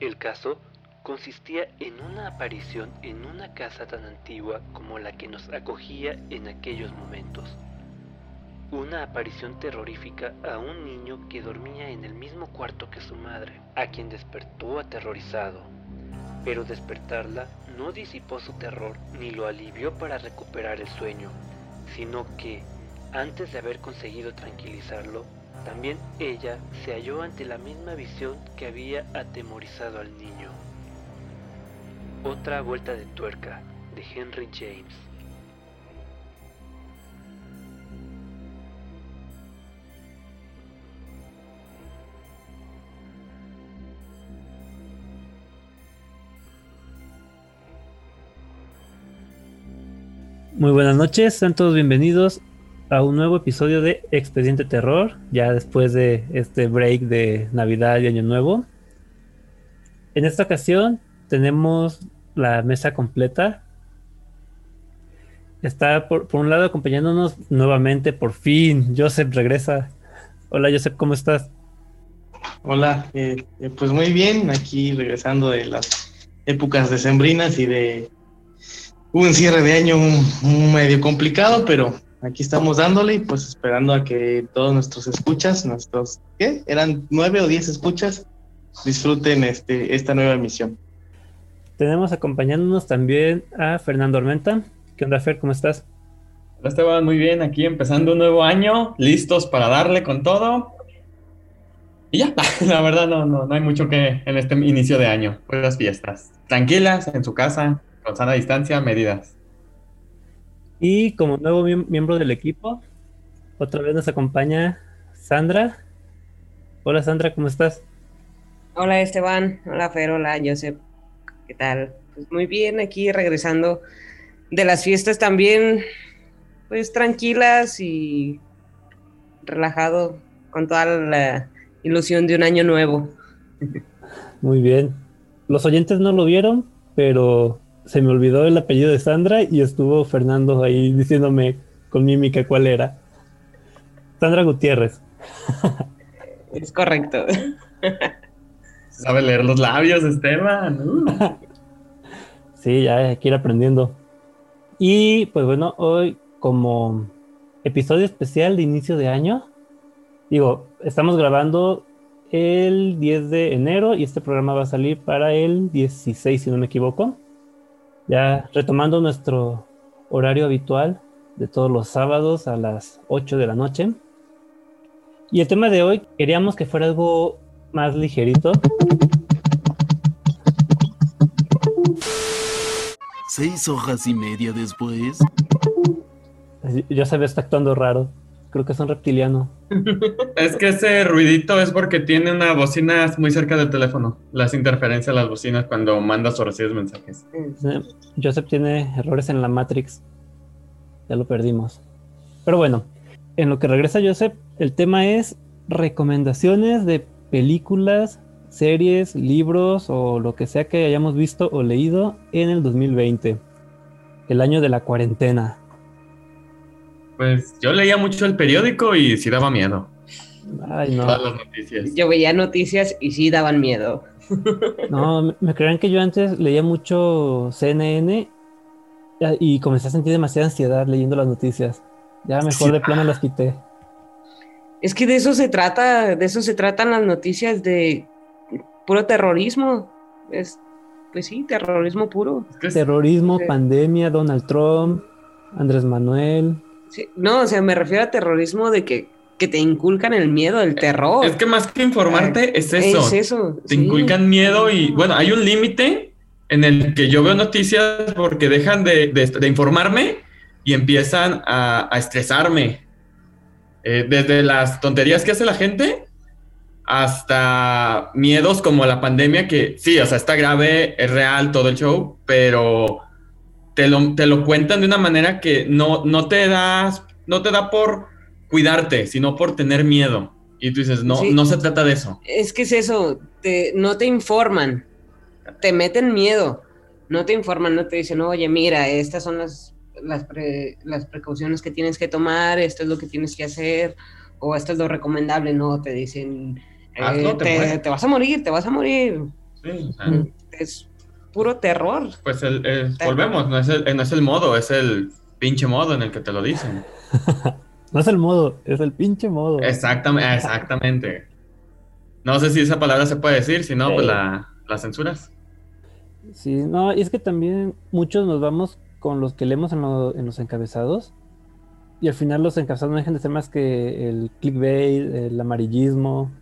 El caso consistía en una aparición en una casa tan antigua como la que nos acogía en aquellos momentos. Una aparición terrorífica a un niño que dormía en el mismo cuarto que su madre, a quien despertó aterrorizado. Pero despertarla no disipó su terror ni lo alivió para recuperar el sueño, sino que, antes de haber conseguido tranquilizarlo, también ella se halló ante la misma visión que había atemorizado al niño. Otra vuelta de tuerca de Henry James. Muy buenas noches, sean todos bienvenidos a un nuevo episodio de Expediente Terror, ya después de este break de Navidad y Año Nuevo. En esta ocasión tenemos la mesa completa. Está por, un lado acompañándonos nuevamente, por fin, Joseph regresa. Hola Joseph, ¿cómo estás? Hola, eh, eh, pues muy bien, aquí regresando de las épocas decembrinas y de un cierre de año medio complicado, pero aquí estamos dándole y pues esperando a que todos nuestros escuchas, nuestros, ¿qué? Eran nueve o diez escuchas, disfruten este, esta nueva emisión. Tenemos acompañándonos también a Fernando Armenta. ¿Qué onda, Fer? ¿Cómo estás? Hola, Esteban. Muy bien. Aquí empezando un nuevo año, listos para darle con todo. Y ya, la verdad no, no, no hay mucho que en este inicio de año. Pues las fiestas. Tranquilas, en su casa, con sana distancia, medidas. Y como nuevo miembro del equipo, otra vez nos acompaña Sandra. Hola Sandra, ¿cómo estás? Hola Esteban, hola Fer, hola Joseph. ¿Qué tal? Pues muy bien, aquí regresando de las fiestas también, pues tranquilas y relajado con toda la ilusión de un año nuevo. Muy bien. Los oyentes no lo vieron, pero se me olvidó el apellido de Sandra y estuvo Fernando ahí diciéndome con mímica cuál era. Sandra Gutiérrez. Es correcto. Sabe leer los labios, Esteban. Uh. sí, ya hay que ir aprendiendo. Y pues bueno, hoy como episodio especial de inicio de año, digo, estamos grabando el 10 de enero y este programa va a salir para el 16, si no me equivoco. Ya retomando nuestro horario habitual de todos los sábados a las 8 de la noche. Y el tema de hoy queríamos que fuera algo más ligerito. Seis hojas y media después. Ya se ve, está actuando raro. Creo que es un reptiliano. es que ese ruidito es porque tiene una bocina muy cerca del teléfono. Las interferencias de las bocinas cuando mandas o recibes mensajes. Joseph tiene errores en la Matrix. Ya lo perdimos. Pero bueno, en lo que regresa Joseph, el tema es recomendaciones de películas, series, libros o lo que sea que hayamos visto o leído en el 2020, el año de la cuarentena. Pues yo leía mucho el periódico y sí daba miedo. Ay, no. Yo veía noticias y sí daban miedo. No, me crean que yo antes leía mucho CNN y comencé a sentir demasiada ansiedad leyendo las noticias. Ya mejor de plano las quité. Es que de eso se trata, de eso se tratan las noticias de puro terrorismo. Es, pues sí, terrorismo puro. terrorismo, pandemia, Donald Trump, Andrés Manuel. No, o sea, me refiero a terrorismo de que, que, te inculcan el miedo, el terror. Es que más que informarte, es eso. Es eso. Te inculcan miedo y, bueno, hay un límite en el que yo veo noticias porque dejan de, de, informarme y empiezan a, a estresarme. Eh, desde las tonterías que hace la gente hasta miedos como la pandemia, que sí, o sea, está grave, es real todo el show, pero te lo, te lo cuentan de una manera que no, no, te das, no te da por cuidarte, sino por tener miedo. Y tú dices, no, no se trata de eso. Es que es eso, te, no te informan, te meten miedo, no te informan, no te dicen, oye, mira, estas son las las, las precauciones que tienes que tomar, esto es lo que tienes que hacer, o esto es lo recomendable, no, te dicen, eh, te, vas a morir, te vas a morir. Sí, o sea, Mm, Es puro terror. pues el, el- volvemos, no es el, no es el modo, es el pinche modo en el que te lo dicen. No es el modo, es el pinche modo. Exactamente, exactamente. No sé si esa palabra se puede decir, si no, pues la, la censuras. Sí, no, y es que también muchos nos vamos con los que leemos en, lo- en los encabezados. Y al final los encabezados no dejan de ser más que el clickbait, el amarillismo.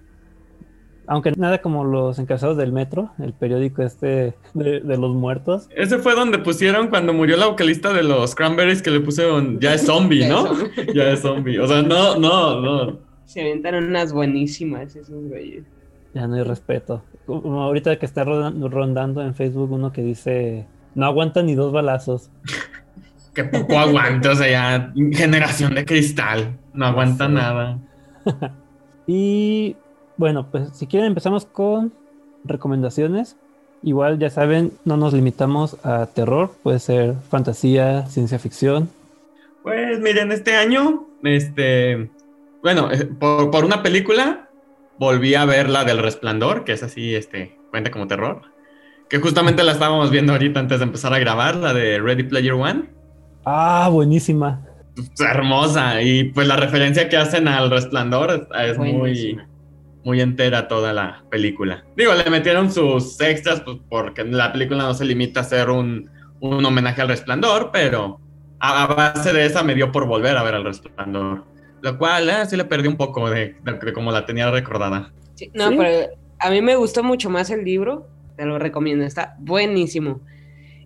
Aunque nada como los encabezados del metro, el periódico este de, de los muertos. Ese fue donde pusieron cuando murió la vocalista de los Cranberries que le pusieron ya es zombie, ¿no? ya es zombie. O sea, no, no, no. Se aventaron unas buenísimas esos güeyes. Ya no hay respeto. Como ahorita que está rondando en Facebook uno que dice, no aguanta ni dos balazos. Que poco aguanta, o sea, ya generación de cristal. No aguanta Sí. nada. Y bueno, pues si quieren empezamos con recomendaciones. Igual ya saben, no nos limitamos a terror, puede ser fantasía, ciencia ficción. Pues miren, este año, este, bueno, eh, por, por una película, volví a ver la del Resplandor, que es así, este, cuenta como terror, que justamente la estábamos viendo ahorita antes de empezar a grabar, la de Ready Player One. Ah, buenísima. Pues, hermosa, y pues la referencia que hacen al Resplandor es, es muy, Buenísima. Muy entera toda la película. Digo, le metieron sus extras, pues porque la película no se limita a ser un, un homenaje al Resplandor, pero a, a base de esa me dio por volver a ver al Resplandor. Lo cual, eh, sí le perdí un poco de, de- de como la tenía recordada. Sí, no, Sí. pero a mí me gustó mucho más el libro. Te lo recomiendo, está buenísimo.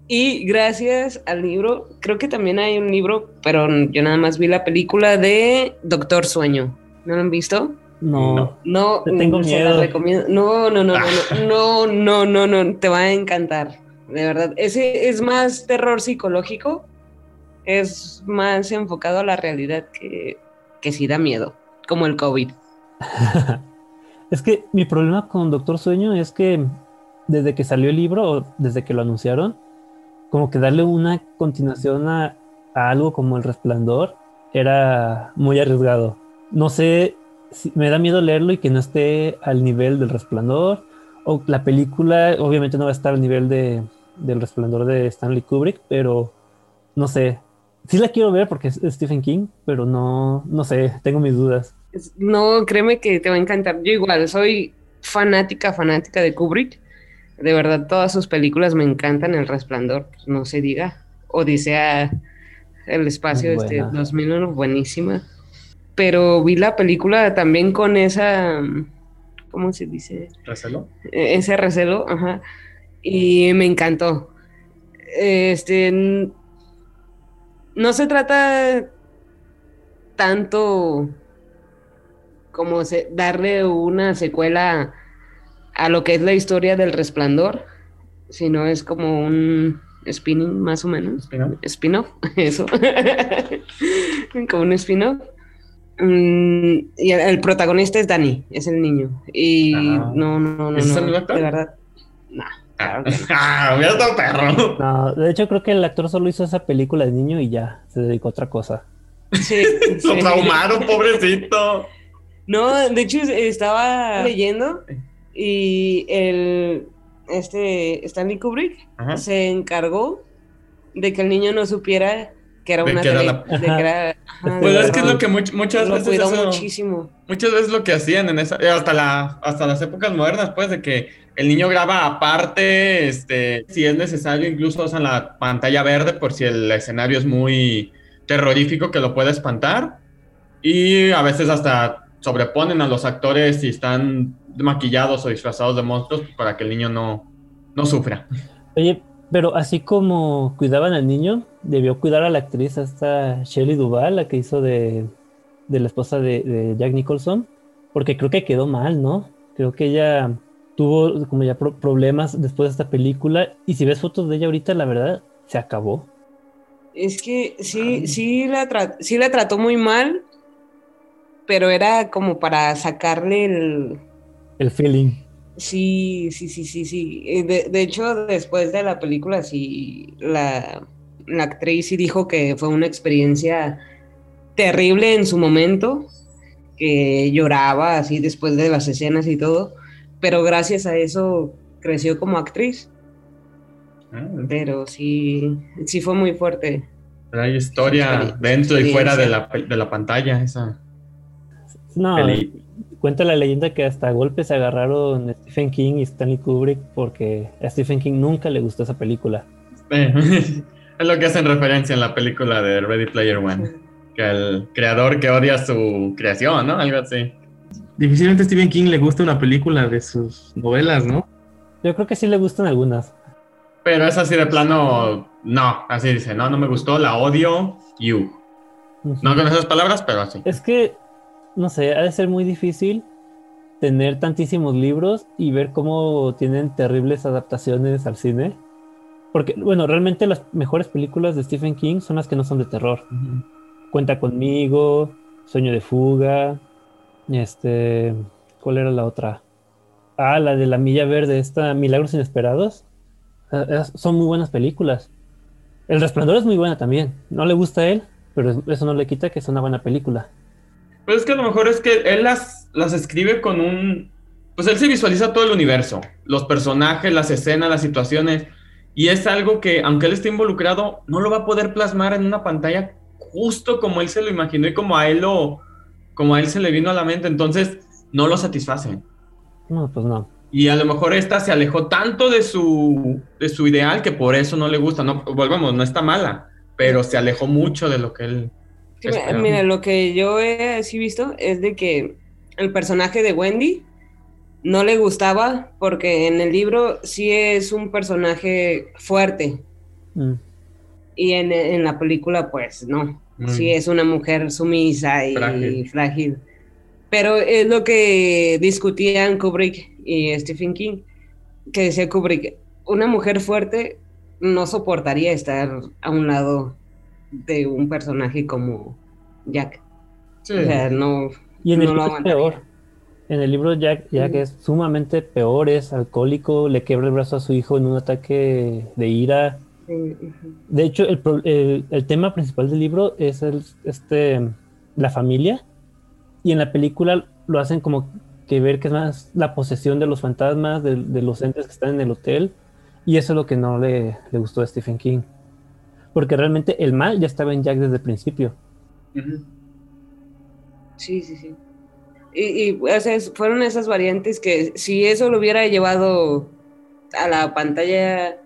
Y gracias al libro, creo que también hay un libro, pero yo nada más vi la película de Doctor Sueño. ¿No lo han visto? No. No. No, Te tengo se la miedo. recomiendo. No, no, no, no, no, no, no, no, no, te va a encantar. De verdad, ese es más terror psicológico, es más enfocado a la realidad que, que sí da miedo, como el COVID. es que mi problema con Doctor Sueño es que desde que salió el libro o desde que lo anunciaron, como que darle una continuación a, a algo como El Resplandor era muy arriesgado. No sé, me da miedo leerlo y que no esté al nivel del Resplandor. O la película obviamente no va a estar al nivel de, del Resplandor de Stanley Kubrick, pero no sé. Sí la quiero ver porque es Stephen King, pero no, no sé, tengo mis dudas. No, créeme que te va a encantar. Yo igual soy fanática, fanática de Kubrick. De verdad, todas sus películas me encantan. El Resplandor, pues, no se diga. Odisea, El Espacio, este, buena. 2001, buenísima. Pero vi la película también con esa, ¿cómo se dice? ¿Recelo? E- ese recelo, ajá, y me encantó. Este, no se trata tanto como se- darle una secuela a lo que es la historia del resplandor, sino es como un spinning más o menos. ¿Spin-off? Spin-off, eso. como un spin-off. Mm, y el, el protagonista es Danny, es el niño. Y Ah. no, no, no, ¿Es el no, mismo actor? de verdad. No, claro que no. Ah, perro. No, de hecho creo que el actor solo hizo esa película de niño y ya, se dedicó a otra cosa. Sí, Lo sí. traumaron, pobrecito. No, de hecho estaba leyendo y el este Stanley Kubrick Ajá. se encargó de que el niño no supiera que era De una que era tele- la- de que era- ajá, Pues de es que es lo que much- muchas lo veces cuidó eso- muchísimo. muchas veces lo que hacían en esa eh, hasta la hasta las épocas modernas pues de que el niño graba aparte este si es necesario incluso usan la pantalla verde por si el escenario es muy terrorífico que lo puede espantar y a veces hasta sobreponen a los actores si están maquillados o disfrazados de monstruos para que el niño no no sufra Oye, pero así como cuidaban al niño, debió cuidar a la actriz esta Shelley Duvall, la que hizo de, de la esposa de, de Jack Nicholson, porque creo que quedó mal, ¿no? Creo que ella tuvo como ya pro- problemas después de esta película y si ves fotos de ella ahorita, la verdad, se acabó. Es que sí, sí la, sí la trató muy mal, pero era como para sacarle el, El feeling. Sí, sí, sí, sí, sí. Eh, De, de hecho, después de la película, sí, la, la actriz sí dijo que fue una experiencia terrible en su momento, que lloraba así después de las escenas y todo, pero gracias a eso creció como actriz, Ah, pero sí, sí fue muy fuerte. pero hay historia dentro y fuera de la, de la pantalla. Esa No, peli. Cuenta la leyenda que hasta golpes se agarraron Stephen King y Stanley Kubrick porque a Stephen King nunca le gustó esa película. Eh, es lo que hacen referencia en la película de Ready Player One. Que el creador que odia su creación, ¿no? Algo así. Difícilmente a Stephen King le gusta una película de sus novelas, ¿no? Yo creo que sí le gustan algunas. Pero es así de plano, no, así dice, no, no me gustó, la odio, you. No con esas palabras, pero así. Es que, no sé, ha de ser muy difícil tener tantísimos libros y ver cómo tienen terribles adaptaciones al cine. Porque, bueno, realmente las mejores películas de Stephen King son las que no son de terror. Cuenta conmigo, Sueño de fuga, este, ¿cuál era la otra? Ah, la de la Milla Verde, esta Milagros Inesperados. Ah, esas Son muy buenas películas. El Resplandor es muy buena también. No le gusta a él, pero eso no le quita que es una buena película. Pues es que a lo mejor es que él las, las escribe con un... Pues él se visualiza todo el universo, los personajes, las escenas, las situaciones, y es algo que, aunque él esté involucrado, no lo va a poder plasmar en una pantalla justo como él se lo imaginó y como a él lo, como a él se le vino a la mente, entonces no lo satisface. No, pues no. Y a lo mejor esta se alejó tanto de su, de su ideal que por eso no le gusta. No, volvamos, no está mala, pero se alejó mucho de lo que él. Sí, mira, lo que yo he así visto es de que el personaje de Wendy no le gustaba porque en el libro sí es un personaje fuerte Mm. y en, en la película pues no, Mm. sí es una mujer sumisa y Frágil. frágil. Pero es lo que discutían Kubrick y Stephen King, que decía Kubrick, una mujer fuerte no soportaría estar a un lado de un personaje como Jack. Sí. O sea, no. Y en el no lo libro es peor. En el libro Jack, Jack es sumamente peor, es alcohólico, le quebra el brazo a su hijo en un ataque de ira. Sí. De hecho, el, pro- el- el tema principal del libro es el, este, la familia. Y en la película lo hacen como que ver que es más la posesión de los fantasmas, de, de los entes que están en el hotel. Y eso es lo que no le, le gustó a Stephen King. Porque realmente el mal ya estaba en Jack desde el principio. Sí, sí, sí. Y, y, o sea, fueron esas variantes que si eso lo hubiera llevado a la pantalla,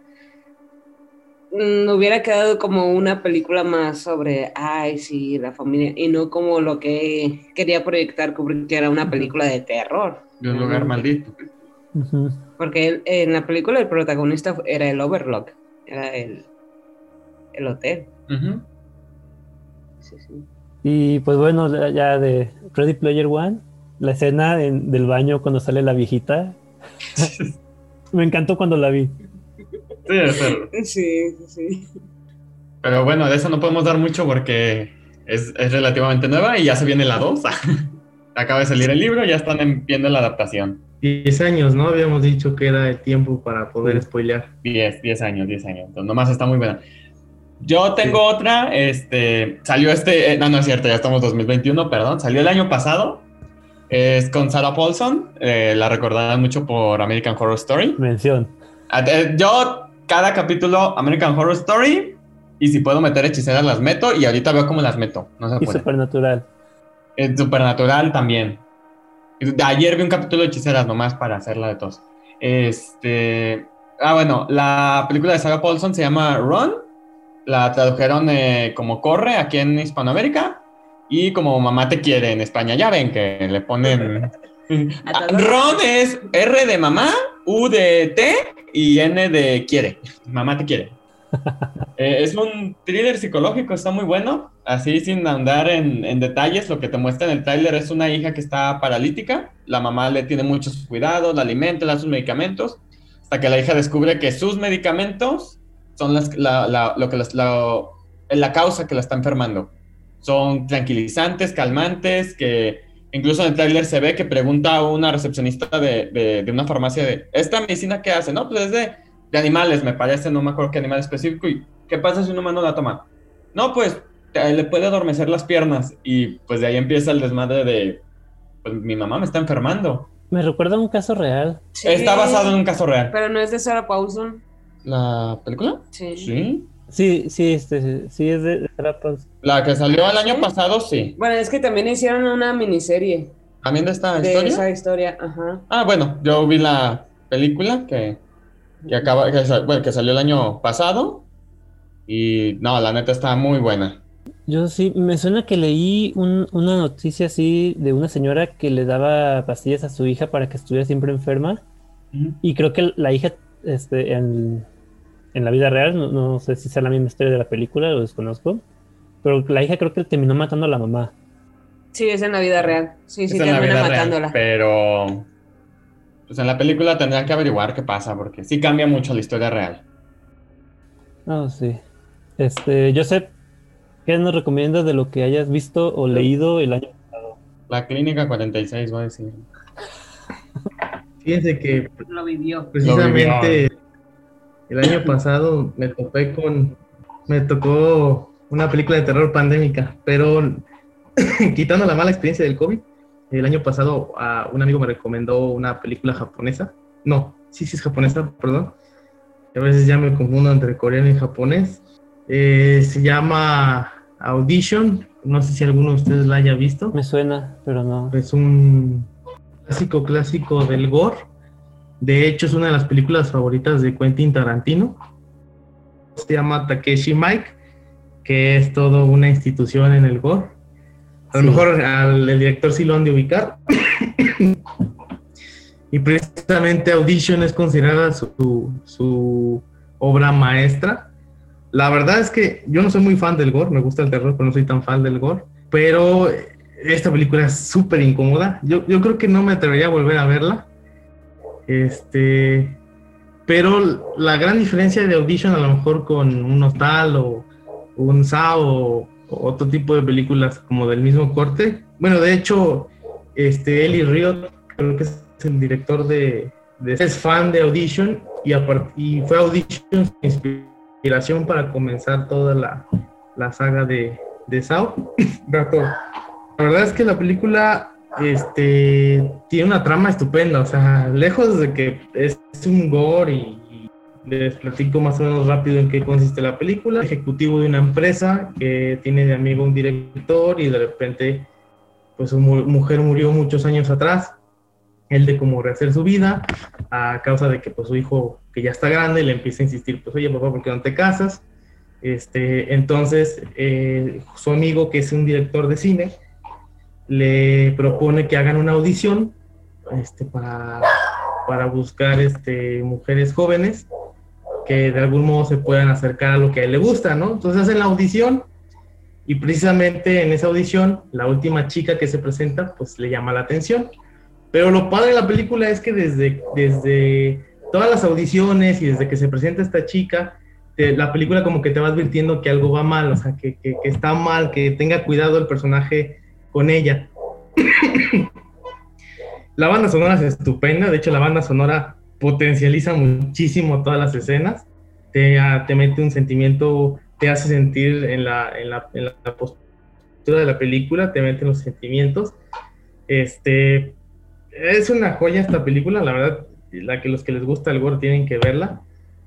mm, hubiera quedado como una película más sobre, ay, sí, la familia, y no como lo que quería proyectar Kubrick, que era una película de terror. De un lugar maldito. Porque él- en la película el protagonista era el Overlock, era el, el hotel. Sí, sí. Y pues bueno, ya- de Ready Player One, la escena en- del baño cuando sale la viejita. Me encantó cuando la vi. Sí. Sí, sí, sí. Pero bueno, de eso no podemos dar mucho porque es, es relativamente nueva y ya se viene la 2. Acaba de salir el libro, ya están en- viendo la adaptación. 10 años, ¿no? Habíamos dicho que era el tiempo para poder spoilear. 10, 10 años, 10 años. Entonces, nomás está muy buena. Yo tengo otra, este, salió este, eh, no, no es cierto, ya estamos 2021, perdón, salió el año pasado. Es con Sarah Paulson, eh, la recordarán mucho por American Horror Story. Mención. Ah, eh, Yo, cada capítulo, American Horror Story, y si puedo meter hechiceras, las meto, y ahorita veo cómo las meto. No se Y puede. Supernatural. Es Supernatural también. Ayer vi un capítulo de hechiceras nomás para hacerla de todos. Este. Ah, bueno, la película de Sarah Paulson se llama Run. La tradujeron eh, como Corre aquí en Hispanoamérica. Y como Mamá te quiere en España. Ya ven que le ponen. Ron es R de mamá, U de T y N de quiere. Mamá te quiere. Eh, es un thriller psicológico, está muy bueno. Así sin andar en, en detalles, lo que te muestra en el tráiler es una hija que está paralítica. La mamá le tiene muchos cuidados, la alimenta, le da sus medicamentos. Hasta que la hija descubre que sus medicamentos son las, la, la- lo que las- la, la causa que la está enfermando. Son tranquilizantes, calmantes, que incluso en el tráiler se ve que pregunta a una recepcionista de, de- de una farmacia de, ¿esta medicina qué hace? No, pues es de, de animales, me parece, no me acuerdo qué animal específico. ¿Y qué pasa si un humano la toma? No, pues te- le puede adormecer las piernas. Y pues de ahí empieza el desmadre de, pues mi mamá me está enfermando. Me recuerda a un caso real. Sí, Está basado en un caso real. Pero no es de Sarah Paulson. ¿La película? Sí. Sí. Sí, sí, este, sí es de, de. La que salió el año pasado, sí. Bueno, es que también hicieron una miniserie ¿También de esta de historia? esa historia. Ajá. Ah, bueno, yo vi la película que, que acaba, que, bueno, que salió el año pasado. Y no, la neta está muy buena. Yo sí, me suena que leí un- una noticia así de una señora que le daba pastillas a su hija para que estuviera siempre enferma. Y creo que la hija, este, en, en la vida real, no, no sé si sea la misma historia de la película, lo desconozco. Pero la hija creo que terminó matando a la mamá. Sí, es en la vida real. Sí, sí, Es en la termina real, matándola. pero pues en la película tendrían que averiguar qué pasa, porque sí cambia mucho la historia real. Ah, sí. Este, Joseph, ¿qué nos recomiendas de lo que hayas visto o leído el año? La clínica 46, voy a decir. Fíjense que Lo vivió. precisamente el año pasado me topé con, me tocó una película de terror pandémica, pero quitando la mala experiencia del COVID, el año pasado a un amigo me recomendó una película japonesa. No, sí, sí es japonesa, perdón. A veces ya me confundo entre coreano y japonés. Eh, se llama Audition. No sé si alguno de ustedes la haya visto. Me suena, pero no. Es un clásico clásico del gore. De hecho, es una de las películas favoritas de Quentin Tarantino. Se llama Takeshi Mike, que es todo una institución en el gore. A lo Sí. mejor al el director sí lo han de ubicar. y precisamente Audition es considerada su, su obra maestra. La verdad es que yo no soy muy fan del gore, me gusta el terror, pero no soy tan fan del gore. Pero esta película es súper incómoda. Yo, yo creo que no me atrevería a volver a verla. Este, pero la gran diferencia de Audition a lo mejor con un Hostal o un Sao o, otro tipo de películas como del mismo corte. Bueno, de hecho, este Eli Riot, creo que es el director de, es fan de Audition y, fue Audition su inspiración para comenzar toda la, la saga de, de Sao. Gato. La verdad es que la película este, tiene una trama estupenda, o sea, lejos de que es un gore y, les platico más o menos rápido en qué consiste la película. Ejecutivo de una empresa que tiene de amigo un director y de repente pues su mu- mujer murió muchos años atrás. Él de como rehacer su vida a causa de que pues su hijo que ya está grande le empieza a insistir, pues oye papá, ¿por qué no te casas? Este, entonces eh, su amigo que es un director de cine le propone que hagan una audición este, para, para buscar este, mujeres jóvenes que de algún modo se puedan acercar a lo que a él le gusta, ¿no? Entonces hacen la audición y precisamente en esa audición la última chica que se presenta pues le llama la atención. Pero lo padre de la película es que desde, desde todas las audiciones y desde que se presenta esta chica, te- la película como que te va advirtiendo que algo va mal, o sea, que, que- que está mal, que tenga cuidado el personaje con ella. la banda sonora es estupenda, de hecho la banda sonora potencializa muchísimo todas las escenas, te, ah, te mete un sentimiento, te hace sentir en la, en la, postura de la película, te mete los sentimientos. Este, es una joya esta película, la verdad, la que los que les gusta el gore tienen que verla.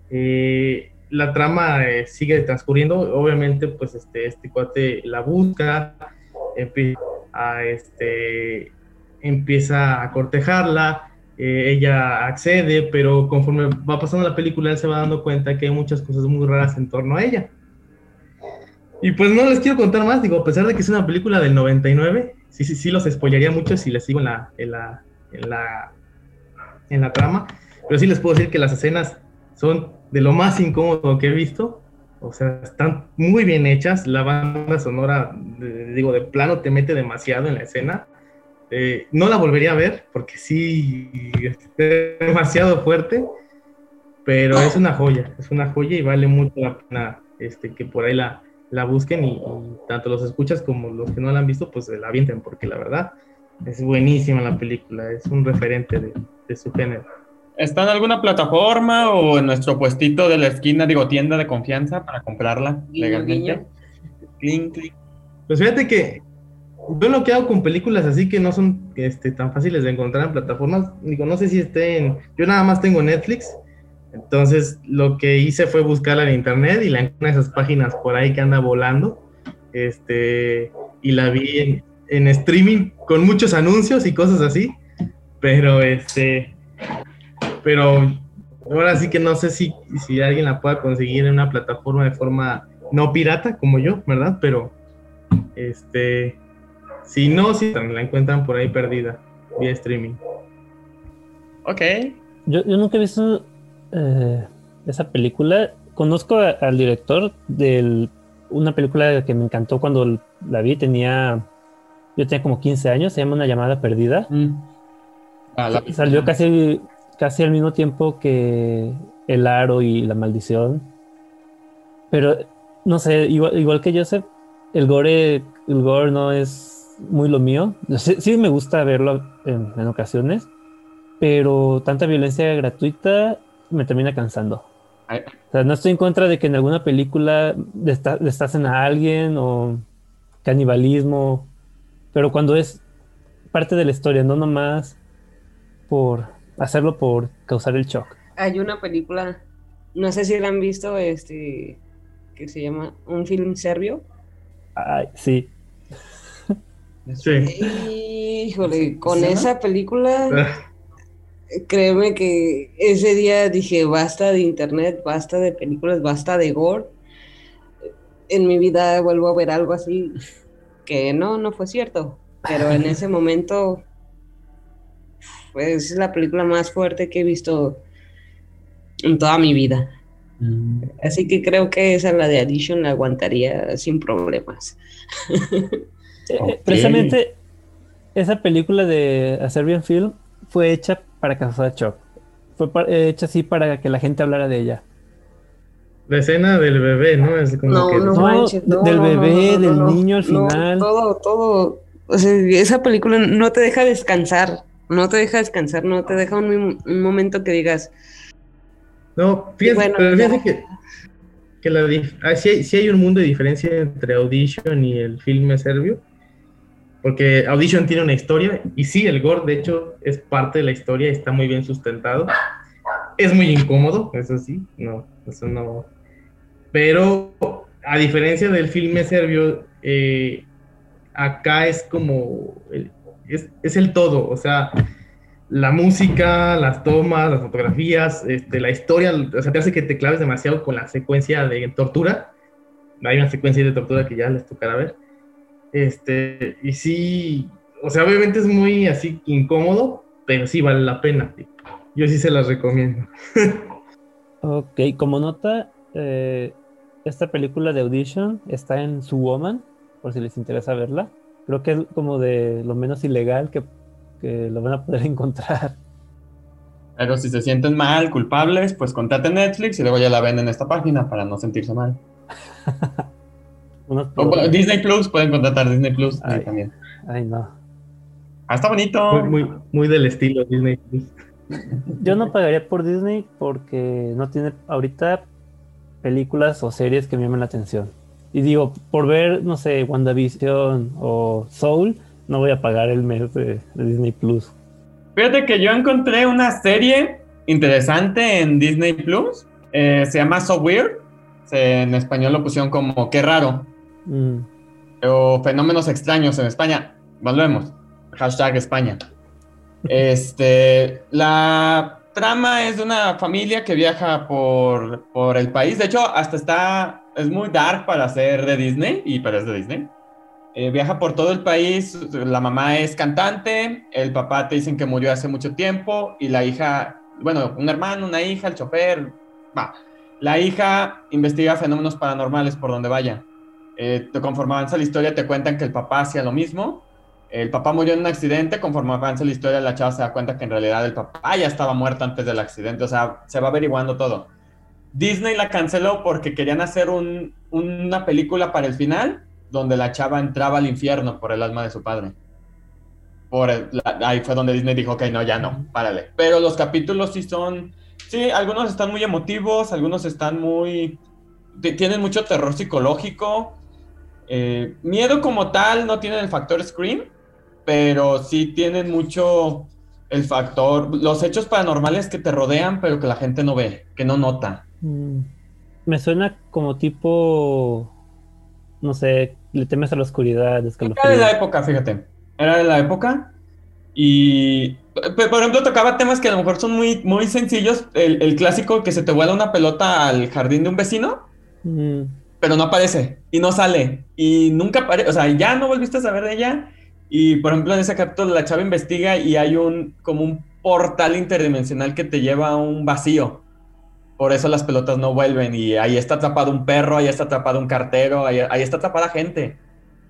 Eh, la trama eh, sigue transcurriendo, obviamente, pues este, este cuate la busca, empieza a, este, empieza a cortejarla, eh, ella accede, pero conforme va pasando la película, él se va dando cuenta que hay muchas cosas muy raras en torno a ella. Y pues no les quiero contar más, digo, a pesar de que es una película del 99, sí, sí, sí los spoilearía mucho si les sigo en la, en la, en la, en la trama, pero sí les puedo decir que las escenas son de lo más incómodo que he visto, o sea, están muy bien hechas, la banda sonora, digo, de plano te mete demasiado en la escena, Eh, no la volvería a ver porque sí es demasiado fuerte, pero es una joya, es una joya y vale mucho la pena este, que por ahí la, la busquen y, tanto los escuchas como los que no la han visto, pues la avienten porque la verdad es buenísima la película, es un referente de su género. ¿Está en alguna plataforma o en nuestro puestito de la esquina, digo, tienda de confianza para comprarla Guiño, legalmente? clink. Pues fíjate que yo lo que hago con películas así que no son este, tan fáciles de encontrar en plataformas, digo, no sé si estén, yo nada más tengo Netflix, entonces lo que hice fue buscarla en internet y la encontré en esas páginas por ahí que anda volando, este, y la vi en, en streaming con muchos anuncios y cosas así, pero este, pero ahora sí que no sé si, si alguien la pueda conseguir en una plataforma de forma no pirata como yo, ¿verdad? Pero este, si no, si la encuentran por ahí perdida vía streaming. Ok. Yo, yo nunca he visto eh, esa película. Conozco a- al director de una película que me encantó cuando la vi. Tenía, yo tenía como 15 años. Se llama Una llamada perdida. Mm. Ah, la- Salió casi, casi al mismo tiempo que El Aro y La Maldición. Pero no sé, igual, igual que Joseph, el gore, el gore no es muy lo mío. Sí, sí me gusta verlo en, en ocasiones, pero tanta violencia gratuita me termina cansando. O sea, no estoy en contra de que en alguna película desta- destacen a alguien o canibalismo, pero cuando es parte de la historia, no nomás por hacerlo por causar el shock. Hay una película, no sé si la han visto, este, que se llama Un film serbio. Ay, sí. Sí. Híjole, con esa película, Ah, créeme que ese día dije, basta de internet, basta de películas, basta de gore. En mi vida vuelvo a ver algo así, que no, no fue cierto. Pero en ese momento, es la película más fuerte que he visto en toda mi vida. Mm. Así que creo que esa, la de Addition, la aguantaría sin problemas. Precisamente esa película de A Serbian Film fue hecha para causar shock. Fue eh, hecha así para que la gente hablara de ella. La escena del bebé, ¿no? Es como No, que no, No, manches, no, del bebé, no, no, del no, niño al no, final. todo, todo. O sea, esa película no te deja descansar. No te deja descansar, no te deja un, un momento que digas, No, fíjate, bueno, ya. fíjate que, que la ah, sí, hay, sí hay un mundo de diferencia entre Audition y el filme serbio. Porque Audition tiene una historia y sí, el gore de hecho es parte de la historia y está muy bien sustentado. Es muy incómodo, eso sí, no, eso no. Pero a diferencia del filme serbio, eh, acá es como, el- es, es el todo, o sea, la música, las tomas, las fotografías, este, la historia, o sea, te hace que te claves demasiado con la secuencia de tortura. Hay una secuencia de tortura que ya les tocará ver. Este, y sí, o sea, obviamente es muy así incómodo, pero sí vale la pena. Yo sí se las recomiendo. Ok, como nota, eh, esta película de Audition está en Su Woman, por si les interesa verla. Creo que es como de lo menos ilegal que, que lo van a poder encontrar. Pero si se sienten mal, culpables, pues contraten Netflix y luego ya la ven en esta página para no sentirse mal. O, Disney Plus, pueden contratar Disney Plus también. Ay, no. Ah, está bonito. Muy, muy, muy del estilo Disney. Plus. Yo no pagaría por Disney porque no tiene ahorita películas o series que me llamen la atención. Y digo, por ver, no sé, WandaVision o Soul, no voy a pagar el mes de, de Disney Plus. Fíjate que yo encontré una serie interesante en Disney Plus. Eh, se llama So Weird. Se- en español lo pusieron como Qué raro. Mm, o fenómenos extraños en España. Volvemos. Hashtag España. Este, la trama es de una familia que viaja por, por el país. De hecho, hasta está, es muy dark para ser de Disney y para ser de Disney. Eh, viaja por todo el país. La mamá es cantante. El papá te dicen que murió hace mucho tiempo. Y la hija, bueno, un hermano, una hija, el chofer. Va. La hija investiga fenómenos paranormales por donde vaya. Eh, conforme avanza la historia, te cuentan que el papá hacía lo mismo. El papá murió en un accidente. Conforme avanza la historia, la chava se da cuenta que en realidad el papá ya estaba muerto antes del accidente. O sea, se va averiguando todo. Disney la canceló porque querían hacer un- una película para el final donde la chava entraba al infierno por el alma de su padre. Por el- la- ahí fue donde Disney dijo, ok, no, ya no, párale. Pero los capítulos sí son, sí, algunos están muy emotivos, algunos están muy, ti- tienen mucho terror psicológico. Eh, miedo como tal no tienen el factor Scream, pero sí tienen mucho el factor, los hechos paranormales que te rodean, pero que la gente no ve, que no nota. Mm, Me suena como tipo, no sé, le temes a la oscuridad, Era de la época, fíjate. Era de la época. Y, por ejemplo, tocaba temas que a lo mejor son muy, muy sencillos. El, el clásico que se te vuela una pelota al jardín de un vecino, Mm, pero no aparece y no sale. Y nunca aparece, o sea, ya no volviste a saber de ella. Y, por ejemplo, en ese capítulo la chava investiga y hay un, como un portal interdimensional que te lleva a un vacío. Por eso las pelotas no vuelven y ahí está atrapado un perro, ahí está atrapado un cartero, ahí, ahí está atrapada gente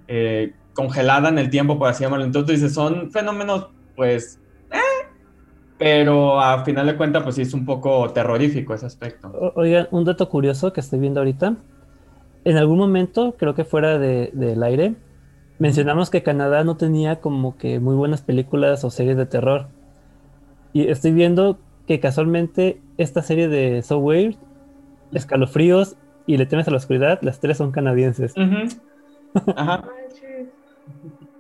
eh, congelada en el tiempo, por así llamarlo. Entonces dices, son fenómenos, pues, eh, pero a final de cuentas, pues sí es un poco terrorífico ese aspecto. O- Oigan, un dato curioso que estoy viendo ahorita. En algún momento, creo que fuera de- del aire, mencionamos que Canadá no tenía como que muy buenas películas o series de terror. Y estoy viendo que casualmente esta serie de So Weird, Escalofríos y Le temes a la oscuridad, las tres son canadienses. Ujú. Ajá.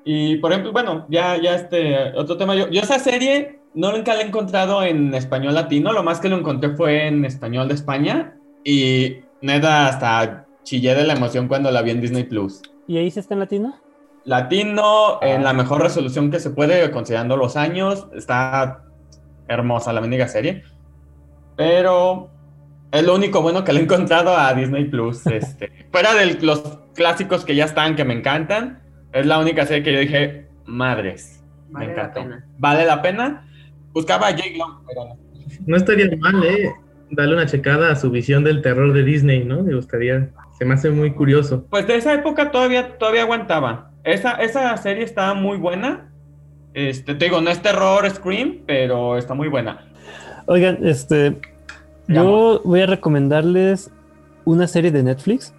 Y por ejemplo, bueno, ya, ya este, otro tema. Yo, yo esa serie no nunca la he encontrado en español latino, lo más que lo encontré fue en español de España. Y neta, hasta chillé de la emoción cuando la vi en Disney Plus. ¿Y ahí sí está en latino? Latino, en la mejor resolución que se puede, considerando los años. Está hermosa la mendiga serie. Pero es lo único bueno que le he encontrado a Disney Plus. Este, fuera de los clásicos que ya están, que me encantan, es la única serie que yo dije, madres. Vale me la encantó. pena. ¿Vale la pena? Buscaba a Jake Long, pero no. No estaría mal, ¿eh? Darle una checada a su visión del terror de Disney, ¿no? Me gustaría. Se me hace muy curioso. Pues de esa época todavía, todavía aguantaba. Esa, esa serie estaba muy buena. Este, te digo, no es terror, Scream, pero está muy buena. Oigan, este, yo voy a recomendarles una serie de Netflix.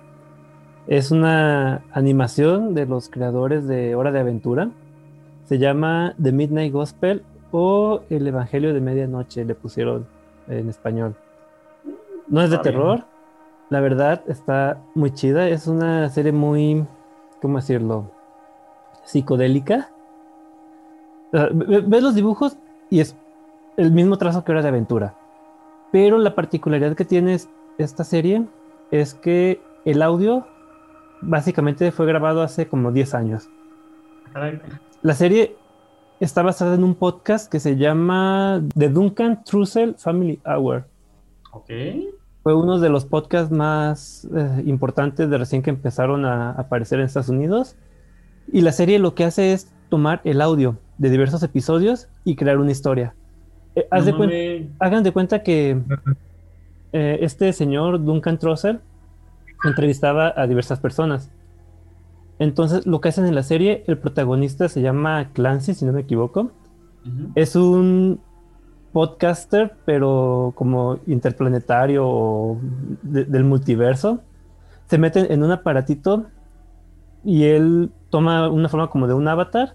Es una animación de los creadores de Hora de Aventura. Se llama The Midnight Gospel o El Evangelio de Medianoche, le pusieron en español. No es de Está bien. terror, la verdad está muy chida. Es una serie muy, ¿cómo decirlo? Psicodélica. O sea, Ves los dibujos y es el mismo trazo que Hora de Aventura. Pero la particularidad que tiene es- esta serie es que el audio básicamente fue grabado hace como 10 años. La serie está basada en un podcast que se llama The Duncan Trussell Family Hour. Ok. Fue uno de los podcasts más eh, importantes de recién que empezaron a aparecer en Estados Unidos. Y la serie lo que hace es tomar el audio de diversos episodios y crear una historia. Eh, haz de No cuen- mames. hagan de cuenta que eh, este señor Duncan Trussell entrevistaba a diversas personas. Entonces, lo que hacen en la serie, el protagonista se llama Clancy, si no me equivoco. Es un podcaster, pero como interplanetario o de- del multiverso. Se mete en un aparatito y él toma una forma como de un avatar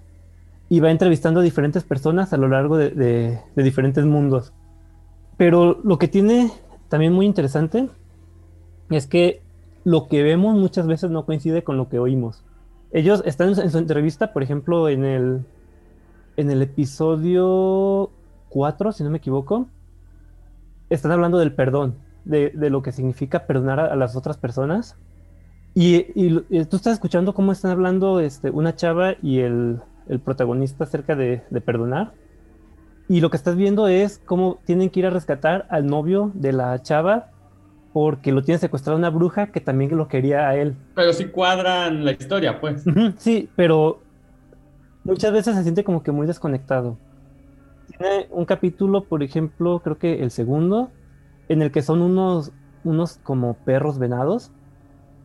y va entrevistando a diferentes personas a lo largo de, diferentes mundos. Pero lo que tiene también muy interesante es que lo que vemos muchas veces no coincide con lo que oímos. Ellos están en su, en su entrevista, por ejemplo, en el, en el episodio 4, si no me equivoco, están hablando del perdón, de, de lo que significa perdonar a las otras personas. Y, y y tú estás escuchando cómo están hablando este, una chava y el, el protagonista acerca de, de perdonar. Y lo que estás viendo es cómo tienen que ir a rescatar al novio de la chava porque lo tiene secuestrado una bruja que también lo quería a él. Pero sí cuadran la historia, pues. Sí, pero muchas veces se siente como que muy desconectado. Tiene un capítulo, por ejemplo, creo que el segundo, en el que son unos, unos como perros venados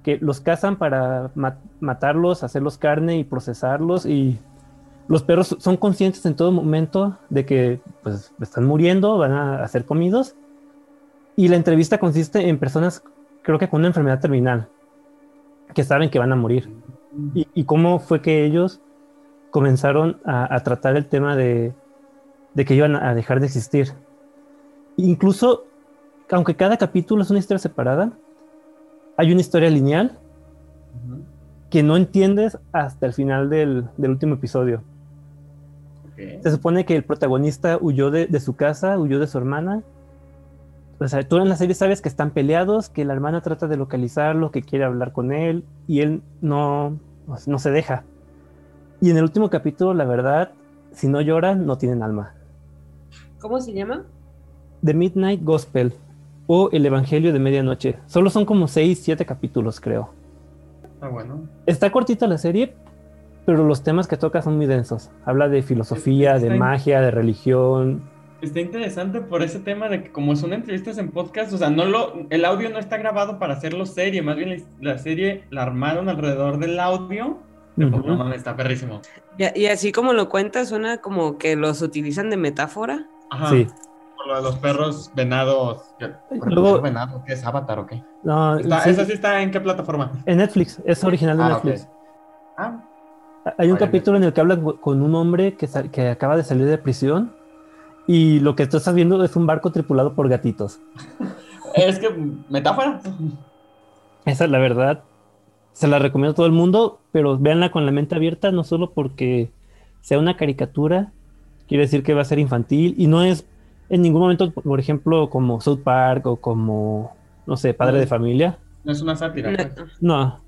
que los cazan para ma- matarlos, hacerlos carne y procesarlos y los perros son conscientes en todo momento de que pues están muriendo, van a ser comidos y la entrevista consiste en personas creo que con una enfermedad terminal que saben que van a morir y, y cómo fue que ellos comenzaron a, a tratar el tema de, de que iban a dejar de existir. Incluso, aunque cada capítulo es una historia separada, hay una historia lineal que no entiendes hasta el final del, del último episodio. Se supone que el protagonista huyó de, de su casa, huyó de su hermana. O sea, tú en la serie sabes que están peleados, que la hermana trata de localizarlo, que quiere hablar con él y él no, no se deja. Y en el último capítulo, la verdad, si no lloran, no tienen alma. ¿Cómo se llama? The Midnight Gospel o El Evangelio de Medianoche. Solo son como 6, 7 capítulos, creo. Ah, bueno. Está cortita la serie, pero los temas que toca son muy densos. Habla de filosofía, de Está in- magia, de religión. Está interesante por ese tema de que como son entrevistas en podcast, o sea, no lo, el audio no está grabado para hacerlo serie, más bien la, serie la armaron alrededor del audio. No mames, está perrísimo. Y, y así como lo cuentas, suena como que los utilizan de metáfora. Ajá. Sí. Por lo de los perros venados. ¿Qué- Luego- venado? ¿Qué es Avatar o qué? No, Está- sí, ¿Esa sí está en qué plataforma? En Netflix, es original de Ah. Netflix. Ah, Hay un capítulo en el que hablan co- con un hombre que, que acaba de salir de prisión y lo que tú estás viendo es un barco tripulado por gatitos. es que metáfora. Esa, la verdad, se la recomiendo a todo el mundo, pero véanla con la mente abierta, no solo porque sea una caricatura, quiere decir que va a ser infantil y no es en ningún momento, por ejemplo, como South Park o como, no sé, Padre de Familia. No es una sátira. No, pues. No,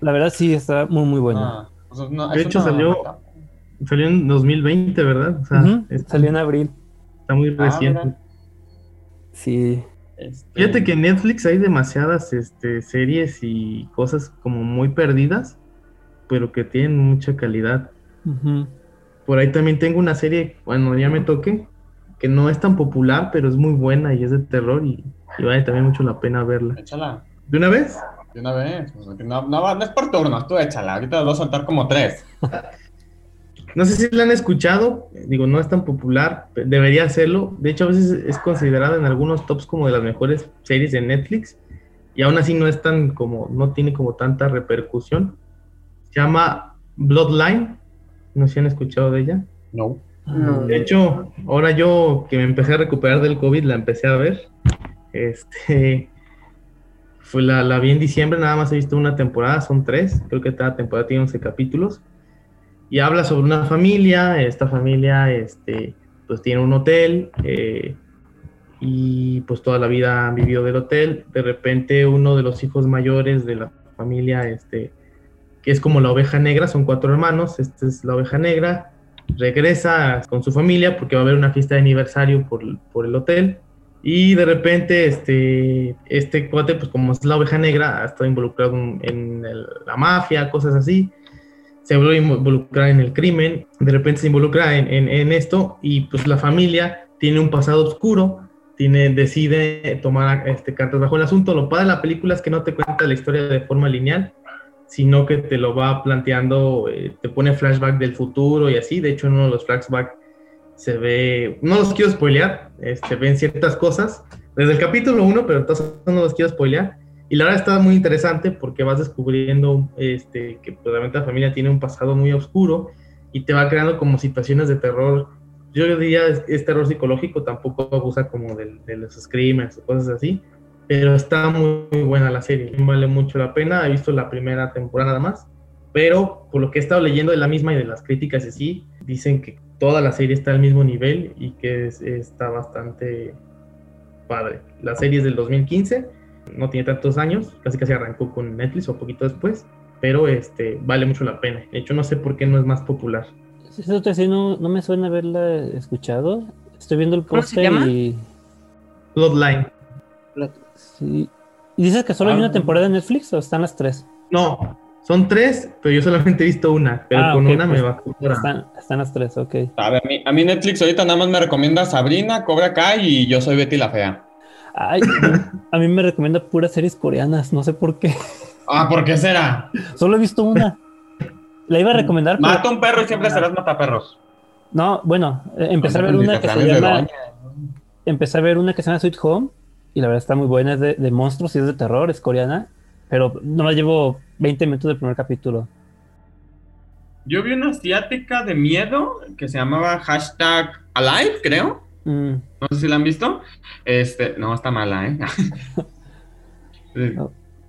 la verdad sí está muy, muy buena. Ah, o sea, no, De hecho, salió-. Salió en 2020, ¿verdad? O sea, es- Salió en abril. está muy Ah, reciente. Sí. Este, Fíjate que en Netflix hay demasiadas este, series y cosas como muy perdidas, pero que tienen mucha calidad. Por ahí también tengo una serie, bueno, ya me toque, que no es tan popular, pero es muy buena y es de terror y, y vale también mucho la pena verla. Échala. ¿De una vez? De una vez. No, no, no es por turnos, tú échala. Ahorita voy a soltar como tres. No sé si la han escuchado, digo, no es tan popular, debería hacerlo. De hecho, a veces es considerada en algunos tops como de las mejores series de Netflix y aún así no es tan como, no tiene como tanta repercusión. Se llama Bloodline, no sé si han escuchado de ella. No. De hecho, ahora yo que me empecé a recuperar del COVID, la empecé a ver. Este, fue la, la vi en diciembre, nada más he visto una temporada, son tres, creo que cada temporada tiene 11 capítulos. Y habla sobre una familia, esta familia este, pues tiene un hotel eh, y pues toda la vida han vivido del hotel. De repente uno de los hijos mayores de la familia, este, que es como la oveja negra, son cuatro hermanos, esta es la oveja negra, regresa con su familia porque va a haber una fiesta de aniversario por, por el hotel. Y de repente, este, este cuate, pues como es la oveja negra, ha estado involucrado en, la mafia, cosas así. Se vuelve a involucrar en el crimen. De repente se involucra en, en- en esto y pues la familia tiene un pasado oscuro. Tiene, decide tomar este, cartas bajo el asunto. Lo padre de la película es que no te cuenta la historia de forma lineal, sino que te lo va planteando, eh, te pone flashback del futuro y así. De hecho, en uno de los flashbacks se ve, no los quiero spoilear, este, ven ciertas cosas desde el capítulo 1, pero entonces no los quiero spoilear. Y la verdad está muy interesante porque vas descubriendo este, que pues, realmente la familia tiene un pasado muy oscuro y te va creando como situaciones de terror. Yo diría es, es terror psicológico, tampoco abusa como de, de los screamers o cosas así, pero está muy, muy buena la serie, vale mucho la pena. He visto la primera temporada nada más, pero por lo que he estado leyendo de la misma y de las críticas y así, dicen que toda la serie está al mismo nivel y que es- está bastante padre. La serie es del 2015, no tiene tantos años, casi casi arrancó con Netflix o poquito después, pero este vale mucho la pena. De hecho, no sé por qué no es más popular. Eso te decía, no, no me suena haberla escuchado. Estoy viendo el ¿Cómo se póster y. Bloodline. sí. ¿Y dices que solo hay Ah, una no. temporada en Netflix o están las tres? No, son tres, pero yo solamente he visto una, pero Ah, con una me pues, va a. Están, están las tres, ok. A ver, a mí, a mí Netflix ahorita nada más me recomienda Sabrina, Cobra Kai y Yo Soy Betty la Fea. Ay, a mí me recomienda puras series coreanas, no sé por qué. Ah, ¿por qué será? Solo he visto una. La iba a recomendar, pero- Mata un perro y siempre serás mataperros. No, bueno, eh, empecé a ver una que se llama. Empecé a ver una que se llama Sweet Home y la verdad está muy buena, es de, de monstruos y es de terror, es coreana, pero nomás llevo 20 minutos del primer capítulo. Yo vi una asiática de miedo que se llamaba hashtag Alive, creo. Mm, No sé si la han visto. Este, no, está mala, ¿eh?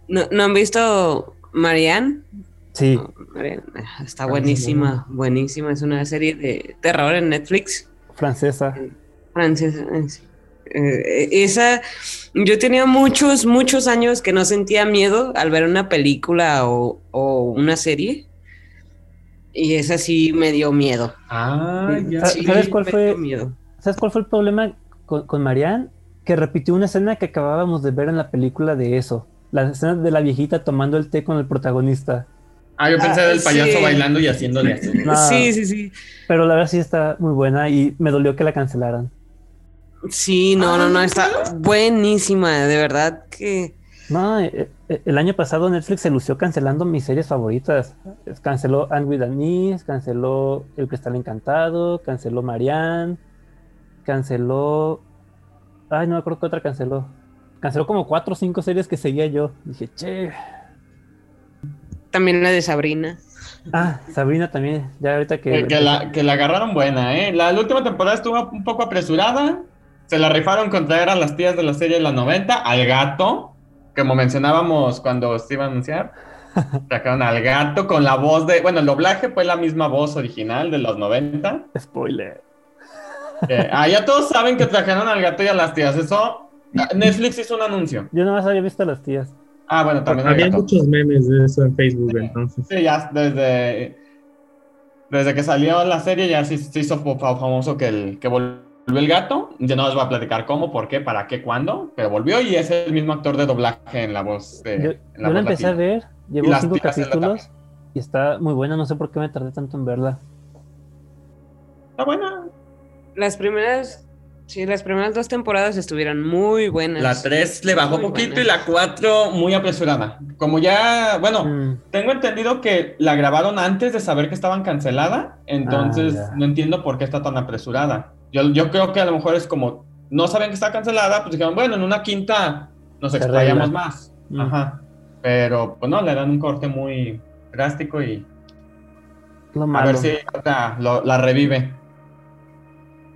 ¿No, ¿no han visto Marianne? Sí, Hombre, Está buenísima, buenísima. Es una serie de terror en Netflix. francesa. francesa. eh, sí. Eh, esa, yo tenía muchos, muchos años que no sentía miedo al ver una película o, o una serie. Y esa sí me dio miedo. Ah, ya. Sí. ¿Sabes cuál fue? miedo. ¿Sabes cuál fue el problema con, con Marianne? Que repitió una escena que acabábamos de ver en la película de eso. La escena de la viejita tomando el té con el protagonista. Ah, yo pensé Ah, del payaso sí. bailando y haciéndole así. No, Sí, sí, sí. Pero la verdad sí está muy buena y me dolió que la cancelaran. Sí, no, no, no, está buenísima, de verdad que... No, eh, eh, el año pasado Netflix se lució cancelando mis series favoritas. Canceló Anne with an Ease, canceló El Cristal Encantado, canceló Marianne, canceló... Ay, no me acuerdo qué otra canceló. Canceló como cuatro o cinco series que seguía yo. Dije, che. También la de Sabrina. Ah, Sabrina también. Ya ahorita que... Que, que la, que la agarraron buena, ¿eh? La, la última temporada estuvo un poco apresurada. Se la rifaron con traer a las tías de la serie de la 90, al gato, como mencionábamos cuando se iba a anunciar. Sacaron al gato con la voz de. Bueno, el doblaje fue la misma voz original de los 90. Spoiler. Eh, ah, ya todos saben que trajeron al gato y a las tías. Eso. Netflix hizo un anuncio. Yo nomás había visto a las tías. Ah, bueno, también Había muchos memes de eso en Facebook entonces. Sí, ya desde. Desde que salió la serie ya se, se hizo fa- famoso que, el, que volvió el gato. Yo no les voy a platicar cómo, por qué, para qué, cuándo, pero volvió y es el mismo actor de doblaje en la voz de. Yo, en la voz empecé a ver, llevo cinco capítulos y está muy buena. No sé por qué me tardé tanto en verla. Está buena. Las primeras, sí, las primeras dos temporadas estuvieron muy buenas. La 3 le bajó Muy poquito buena. y la 4 muy apresurada. Como ya, bueno, Mm, tengo entendido que la grabaron antes de saber que estaban cancelada, entonces Ah, ya. no entiendo por qué está tan apresurada. Yo, yo creo que a lo mejor es como, no saben que está cancelada, pues dijeron, bueno, en una quinta nos explayamos más. Mm. Ajá. Pero, pues no, le dan un corte muy drástico y lo a malo. ver si otra lo- la revive.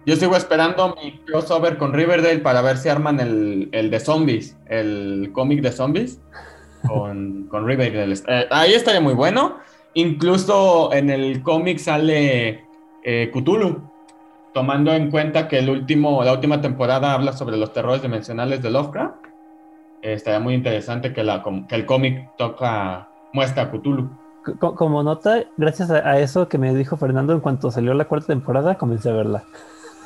Yo sigo esperando mi crossover con Riverdale para ver si arman el, el de zombies, el cómic de zombies con, con Riverdale. Eh, ahí estaría muy bueno. Incluso en el cómic sale eh, Cthulhu, tomando en cuenta que el último, la última temporada habla sobre los terrores dimensionales de Lovecraft. eh, estaría muy interesante que, la, que el cómic toca, muestra a Cthulhu. Como nota, gracias a, a eso que me dijo Fernando en cuanto salió la cuarta temporada, comencé a verla.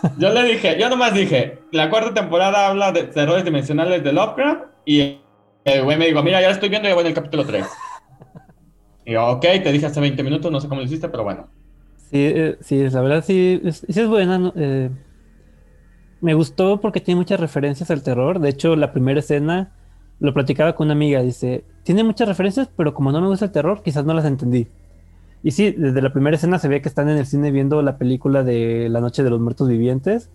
Yo le dije, yo nomás dije, la cuarta temporada habla de terrores dimensionales de Lovecraft y el güey me dijo, mira, ya la estoy viendo y voy en el capítulo 3. Y yo, ok, te dije hace 20 minutos, no sé cómo lo hiciste, pero bueno. Sí, eh, sí, la verdad sí, es, sí es buena. ¿no? Eh, me gustó porque tiene muchas referencias al terror. De hecho, la primera escena lo platicaba con una amiga. Dice, tiene muchas referencias, pero como no me gusta el terror, quizás no las entendí. Y sí, desde la primera escena se ve que están en el cine viendo la película de La Noche de los Muertos Vivientes,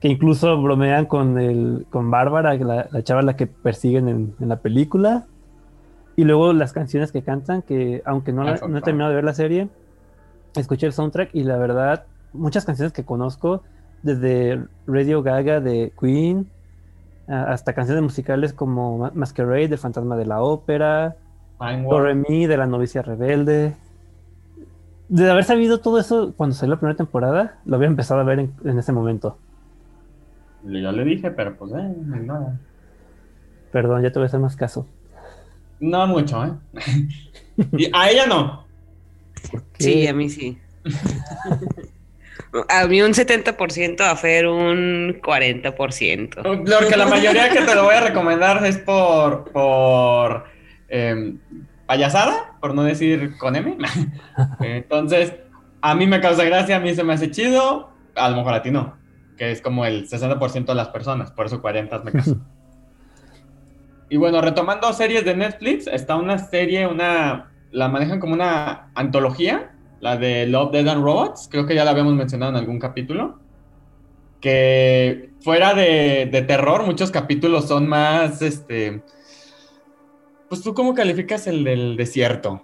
que incluso bromean con, el, con Bárbara, la, la chava a la que persiguen en, en la película. Y luego las canciones que cantan, que aunque no, la- no he terminado de ver la serie, escuché el soundtrack y la verdad, muchas canciones que conozco, desde Radio Gaga de Queen, hasta canciones musicales como Ma- Masquerade, del Fantasma de la Ópera, Fine Do Work. Re Mi, de la Novicia Rebelde. De haber sabido todo eso cuando salió la primera temporada, lo había empezado a ver en, en ese momento. Yo le dije, pero pues, eh, no. Perdón, ya te voy a hacer más caso. No mucho, ¿eh? y a ella no. Sí, a mí sí. a mí un 70%, a Fer un 40%. Porque la mayoría que te lo voy a recomendar es por, por em, payasada, por no decir con M. Entonces, a mí me causa gracia, a mí se me hace chido, a lo mejor a ti no, que es como el 60% de las personas, por eso 40 me caso. Y bueno, retomando series de Netflix, está una serie, una la manejan como una antología, la de Love, Dead and Robots, creo que ya la habíamos mencionado en algún capítulo que fuera de, de terror, muchos capítulos son más, este, pues tú cómo calificas el del desierto.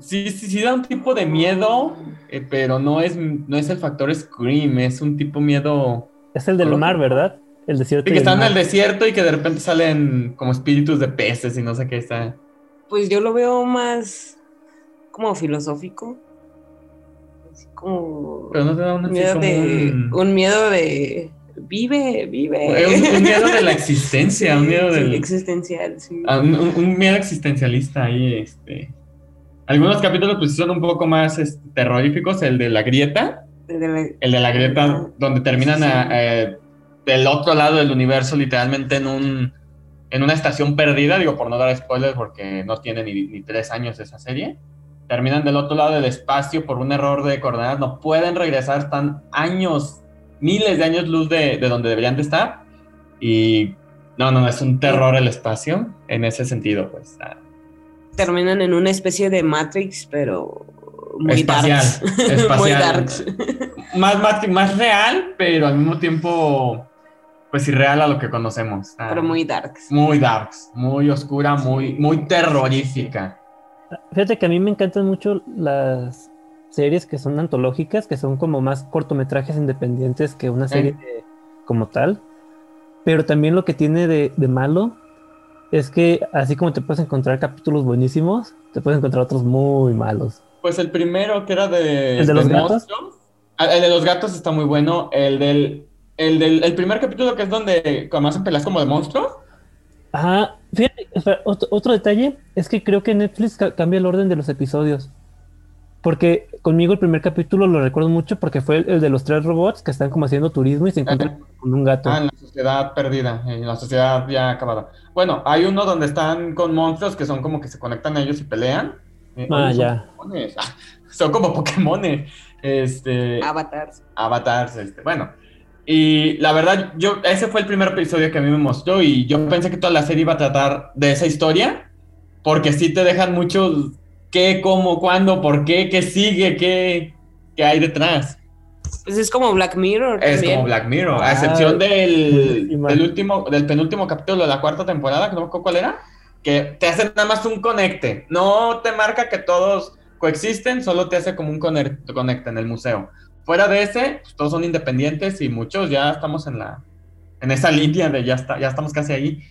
Sí, sí, sí da un tipo de miedo, eh, pero no es, no es el factor Scream, es un tipo miedo Es el del mar, ¿verdad? El desierto. Sí, que están en el desierto y que de repente salen como espíritus de peces y no sé qué está. Pues yo lo veo más como filosófico. Así como Pero no te da un, un así miedo de. un- Un miedo de. Vive, vive. un- un miedo de la existencia, un miedo Sí, del- existencial, sí. Ah, un, miedo existencialista ahí, este. Algunos capítulos pues son un poco más este, terroríficos, el de la grieta, De la- el de la grieta donde terminan a- eh, del otro lado del universo literalmente en un en una estación perdida, digo por no dar spoilers porque no tiene ni, ni tres años esa serie, terminan del otro lado del espacio por un error de coordenadas, no pueden regresar, están años, miles de años luz de, de donde deberían de estar y no, no, es un terror el espacio en ese sentido, pues. ah, Terminan en una especie de Matrix, pero muy Espacial, darks. muy espacial. darks. más, más, más real, pero al mismo tiempo, pues irreal a lo que conocemos. Ah, pero muy darks. muy darks, muy oscura, muy, muy terrorífica. Fíjate que a mí me encantan mucho las series que son antológicas, que son como más cortometrajes independientes que una serie de- como tal. Pero también lo que tiene de, de malo es que así como te puedes encontrar capítulos buenísimos, te puedes encontrar otros muy malos. Pues el primero que era de, ¿El de los gatos? monstruos. Ah, El de los gatos está muy bueno. El del, el del el primer capítulo que es donde como hacen peleas como de monstruos. Ajá, fíjate, espera, otro, otro detalle es que creo que Netflix ca- cambia el orden de los episodios. Porque conmigo el primer capítulo lo recuerdo mucho porque fue el, el de los tres robots que están como haciendo turismo y se encuentran con un gato. Ah, en la sociedad perdida, en la sociedad ya acabada. Bueno, hay uno donde están con monstruos que son como que se conectan a ellos y pelean. Eh, Ah, son ya. Pokémones. Ah, son como Pokémones. Este, Avatars. avatars, este, bueno. Y la verdad, yo, ese fue el primer episodio que a mí me mostró y yo pensé que toda la serie iba a tratar de esa historia, porque sí te dejan mucho qué, cómo, cuándo, por qué, qué sigue, qué, qué hay detrás. Pues es como Black Mirror. Es también. como Black Mirror, a Ah, excepción del, del último, del penúltimo capítulo de la cuarta temporada, que no me acuerdo cuál era, que te hace nada más un conecte. No te marca que todos coexisten, solo te hace como un conec- conecte en el museo. Fuera de ese, pues, todos son independientes y muchos ya estamos en la en esa línea de ya está, ya estamos casi ahí.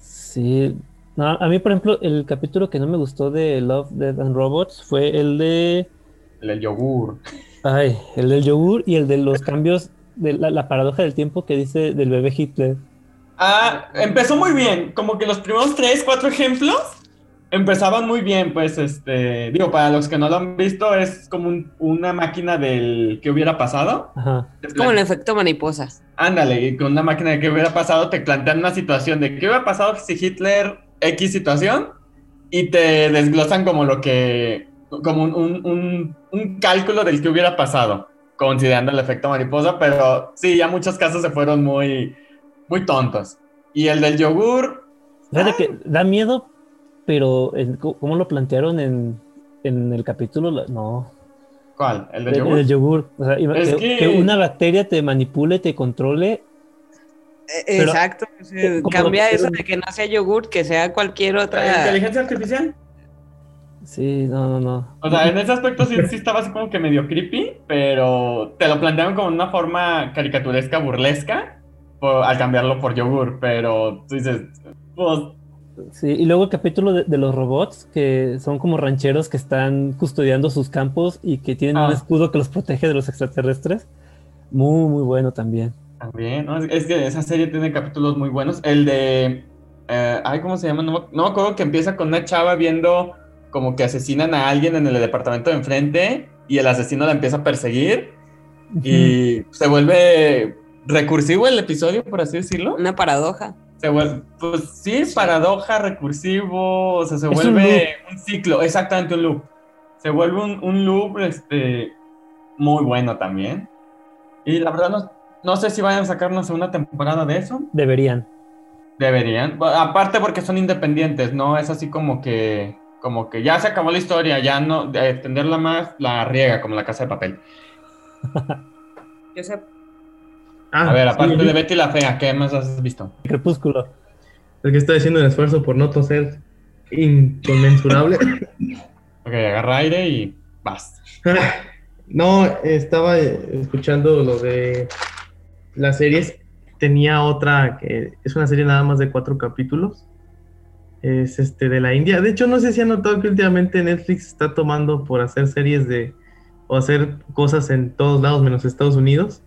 Sí. No, a mí, por ejemplo, el capítulo que no me gustó de Love, Death and Robots fue el de. El del yogur. Ay, el del yogur y el de los cambios de la, la paradoja del tiempo que dice del bebé Hitler. Ah, empezó muy bien. Como que los primeros tres, cuatro ejemplos empezaban muy bien. Pues, este, digo, para los que no lo han visto, es como un- una máquina del que hubiera pasado. Ajá. Es como el efecto mariposa. Ándale, y con una máquina de qué hubiera pasado, te plantean una situación de qué hubiera pasado si Hitler X situación y te desglosan como lo que, como un, un- un- un cálculo del que hubiera pasado, considerando el efecto mariposa, pero sí, ya muchos casos se fueron muy, muy tontos. Y el del yogur, Fíjate que da miedo, pero ¿cómo lo plantearon en, en el capítulo? No. ¿cuál? ¿El del El, yogur? el yogur. O sea, iba- Es que, que- que una bacteria te manipule, te controle. Eh, Pero- Exacto. o sea, como cambia eso de que no sea yogur, que sea cualquier ¿La otra. inteligencia artificial? Sí, no, no, no. O sea, en ese aspecto sí, sí estaba así como que medio creepy, pero te lo plantearon como una forma caricaturesca, burlesca, por- al cambiarlo por yogur, pero tú dices, pues, Sí, y luego el capítulo de, de los robots, que son como rancheros que están custodiando sus campos y que tienen un Ah. escudo que los protege de los extraterrestres. Muy, muy bueno también. también, ¿no? Es, es que esa serie tiene capítulos muy buenos. El de, eh, ay, ¿cómo se llama? No me acuerdo que empieza con una chava viendo como que asesinan a alguien en el departamento de enfrente y el asesino la empieza a perseguir y se vuelve recursivo el episodio, por así decirlo. Una paradoja. Se vuelve, pues sí, paradoja, recursivo, o sea, se Es un vuelve un, ciclo, exactamente un loop. Se vuelve un, un loop este, muy bueno también. Y la verdad no, no sé si vayan a sacar una segunda temporada de eso. Deberían. Deberían. Aparte porque son independientes, ¿no? Es así como que, como que ya se acabó la historia, ya no, de extenderla más, la riega, como la casa de papel. Yo sé. Ah, A ver, sí, aparte de Betty la Fea, ¿qué más has visto? Crepúsculo. Es que estoy haciendo un esfuerzo por no toser inconmensurable. Ok, agarra aire y vas. no, estaba escuchando lo de las series. Tenía otra que es una serie nada más de cuatro capítulos. es este de la India. De hecho, no sé si han notado que últimamente Netflix está tomando por hacer series de o hacer cosas en todos lados menos Estados Unidos.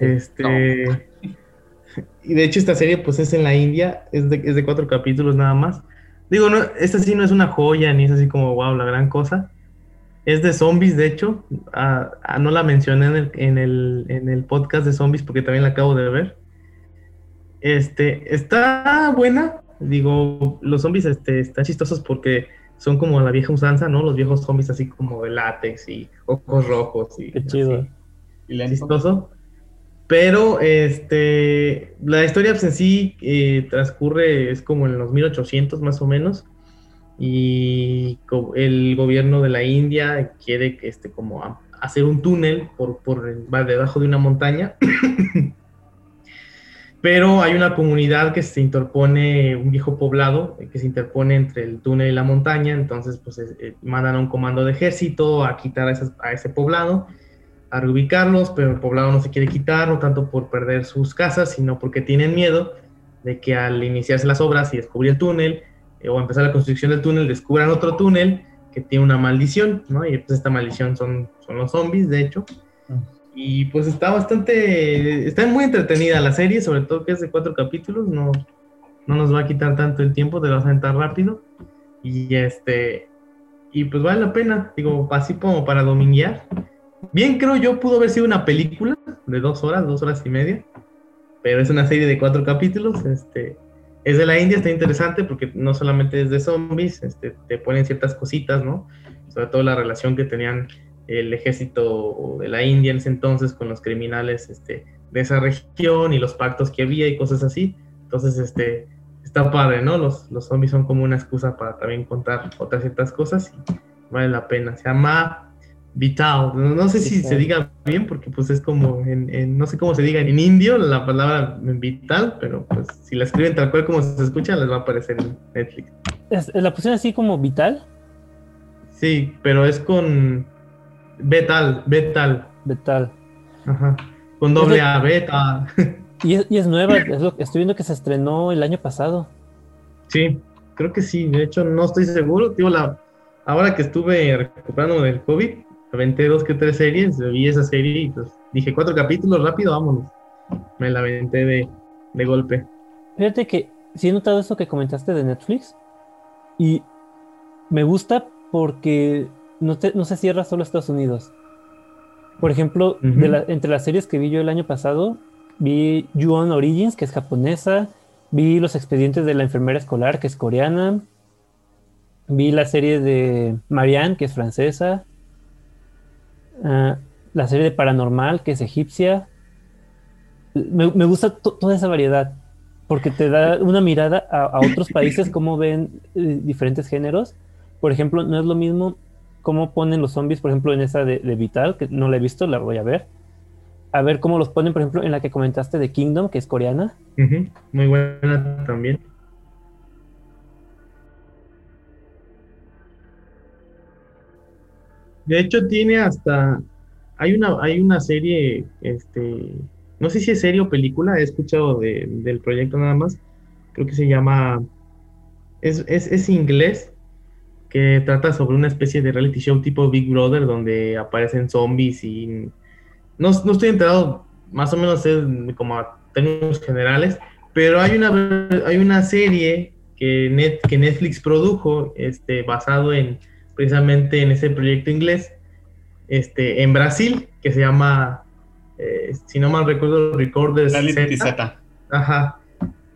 Este y de hecho esta serie pues es en la India, es de, es de cuatro capítulos nada más. Digo, no, esta sí no es una joya ni es así como wow, la gran cosa. Es de zombies, de hecho. Ah, ah, no la mencioné en el, en, el, en el podcast de zombies porque también la acabo de ver. Este, está buena. Digo, los zombies este, están chistosos porque son como la vieja usanza, ¿no? Los viejos zombies así como de látex y ojos rojos y Qué chido. así. Y chistoso. Pero este, la historia pues, en sí eh, transcurre, es como en los 1800 más o menos. Y el gobierno de la India quiere este, como hacer un túnel por, por debajo de una montaña. Pero hay una comunidad que se interpone, un viejo poblado eh, que se interpone entre el túnel y la montaña. Entonces, pues es- eh, mandan a un comando de ejército a quitar a, esas- a ese poblado a reubicarlos, pero el poblado no se quiere quitar, no tanto por perder sus casas, sino porque tienen miedo de que al iniciarse las obras y descubrir el túnel, eh, o empezar la construcción del túnel, descubran otro túnel que tiene una maldición, ¿no? Y pues esta maldición son, son los zombies, de hecho. Y pues está bastante, está muy entretenida la serie, sobre todo que es de cuatro capítulos, no, no nos va a quitar tanto el tiempo, te lo vas a rápido. Y este, y pues vale la pena, digo, así como para dominguear. Bien, creo yo, pudo haber sido una película de dos horas, dos horas y media, pero es una serie de cuatro capítulos. Este, es de la India, está interesante porque no solamente es de zombies, este, te ponen ciertas cositas, ¿no? Sobre todo la relación que tenían el ejército de la India en ese entonces con los criminales este, de esa región y los pactos que había y cosas así. Entonces, este, está padre, ¿no? Los, los zombies son como una excusa para también contar otras ciertas cosas y vale la pena. Se llama Vital. No, sé si se diga bien porque pues es como, en, en- no sé cómo se diga en indio la palabra vital, pero pues si la escriben tal cual como se escucha les va a aparecer en Netflix. ¿Es- ¿La pusieron así como vital? Sí, pero es con Betal, Betal. Vital. Ajá. Con doble A, Beta. Y es, y es nueva, es lo que estoy viendo que se estrenó el año pasado. Sí, creo que sí. De hecho, no estoy seguro. Digo, la, ahora que estuve recuperándome del COVID, aventé dos que tres series, vi esa serie y pues dije cuatro capítulos, rápido, vámonos. Me la aventé de, de golpe. Fíjate que sí he notado eso que comentaste de Netflix y me gusta porque no, te- no se cierra solo a Estados Unidos. Por ejemplo, de Ujú. la- entre las series que vi yo el año pasado, vi Ju-On Origins, que es japonesa, vi Los expedientes de la enfermera escolar, que es coreana, vi la serie de Marianne, que es francesa, ah, la serie de Paranormal, que es egipcia. Me, me gusta to- toda esa variedad porque te da una mirada a, otros países, cómo ven eh, diferentes géneros. Por ejemplo, no es lo mismo cómo ponen los zombies, por ejemplo, en esa de, Vital, que no la he visto, la voy a ver. A ver cómo los ponen, por ejemplo, en la que comentaste de Kingdom, que es coreana. Muy buena también. De hecho, tiene hasta. Hay una, hay una serie, este. No sé si es serie o película, he escuchado de- del proyecto nada más. Creo que se llama. Es, es, es inglés, que trata sobre una especie de reality show tipo Big Brother, donde aparecen zombies y. No, no estoy enterado, más o menos es como a términos generales, pero hay una, hay una serie que, Net, que Netflix produjo este, basado en precisamente en ese proyecto inglés este, en Brasil que se llama, eh, si no mal recuerdo, Recorders Z. Z. Ajá.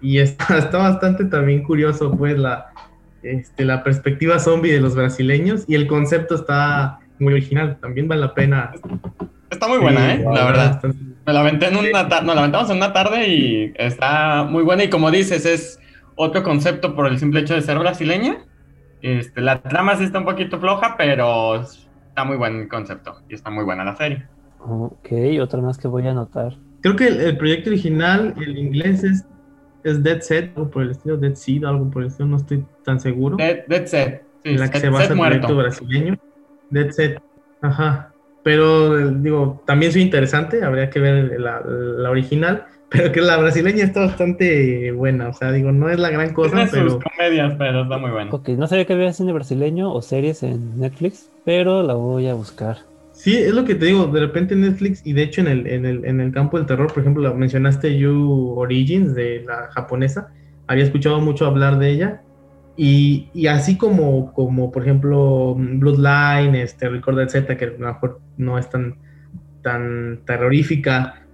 Y está, está bastante también curioso, pues, la, este, la perspectiva zombie de los brasileños y el concepto está muy original. También vale la pena. Está muy buena, ¿eh? Sí, La verdad. bastante. Me la aventé en una tarde, nos la aventamos en una tarde y está muy buena. Y como dices, es otro concepto por el simple hecho de ser brasileña. Este, la trama sí está un poquito floja, pero está muy buen el concepto y está muy buena la serie. Ok, otra más que voy a anotar. Creo que el, el proyecto original, el inglés, es, es Dead Set, algo por el estilo, Dead Seed, algo por el estilo, no estoy tan seguro. Dead, Dead Set. Sí, en la que Set- se basa Set el proyecto muerto. brasileño. Dead Set. Ajá. pero eh, digo, también soy interesante, habría que ver la, la original, pero que la brasileña está bastante buena, o sea, digo, no es la gran cosa, Tiene pero sus comedias, pero está muy bueno. Ok, no sabía que había cine brasileño o series en Netflix, pero la voy a buscar. sí, es lo que te digo, de repente Netflix, y de hecho en el, en el, en el campo del terror, por ejemplo, la- mencionaste You Origins de la japonesa, había escuchado mucho hablar de ella, y, y así como, como, por ejemplo, Bloodline, este, Recorded Z, que a lo mejor no es tan, tan terrorífica,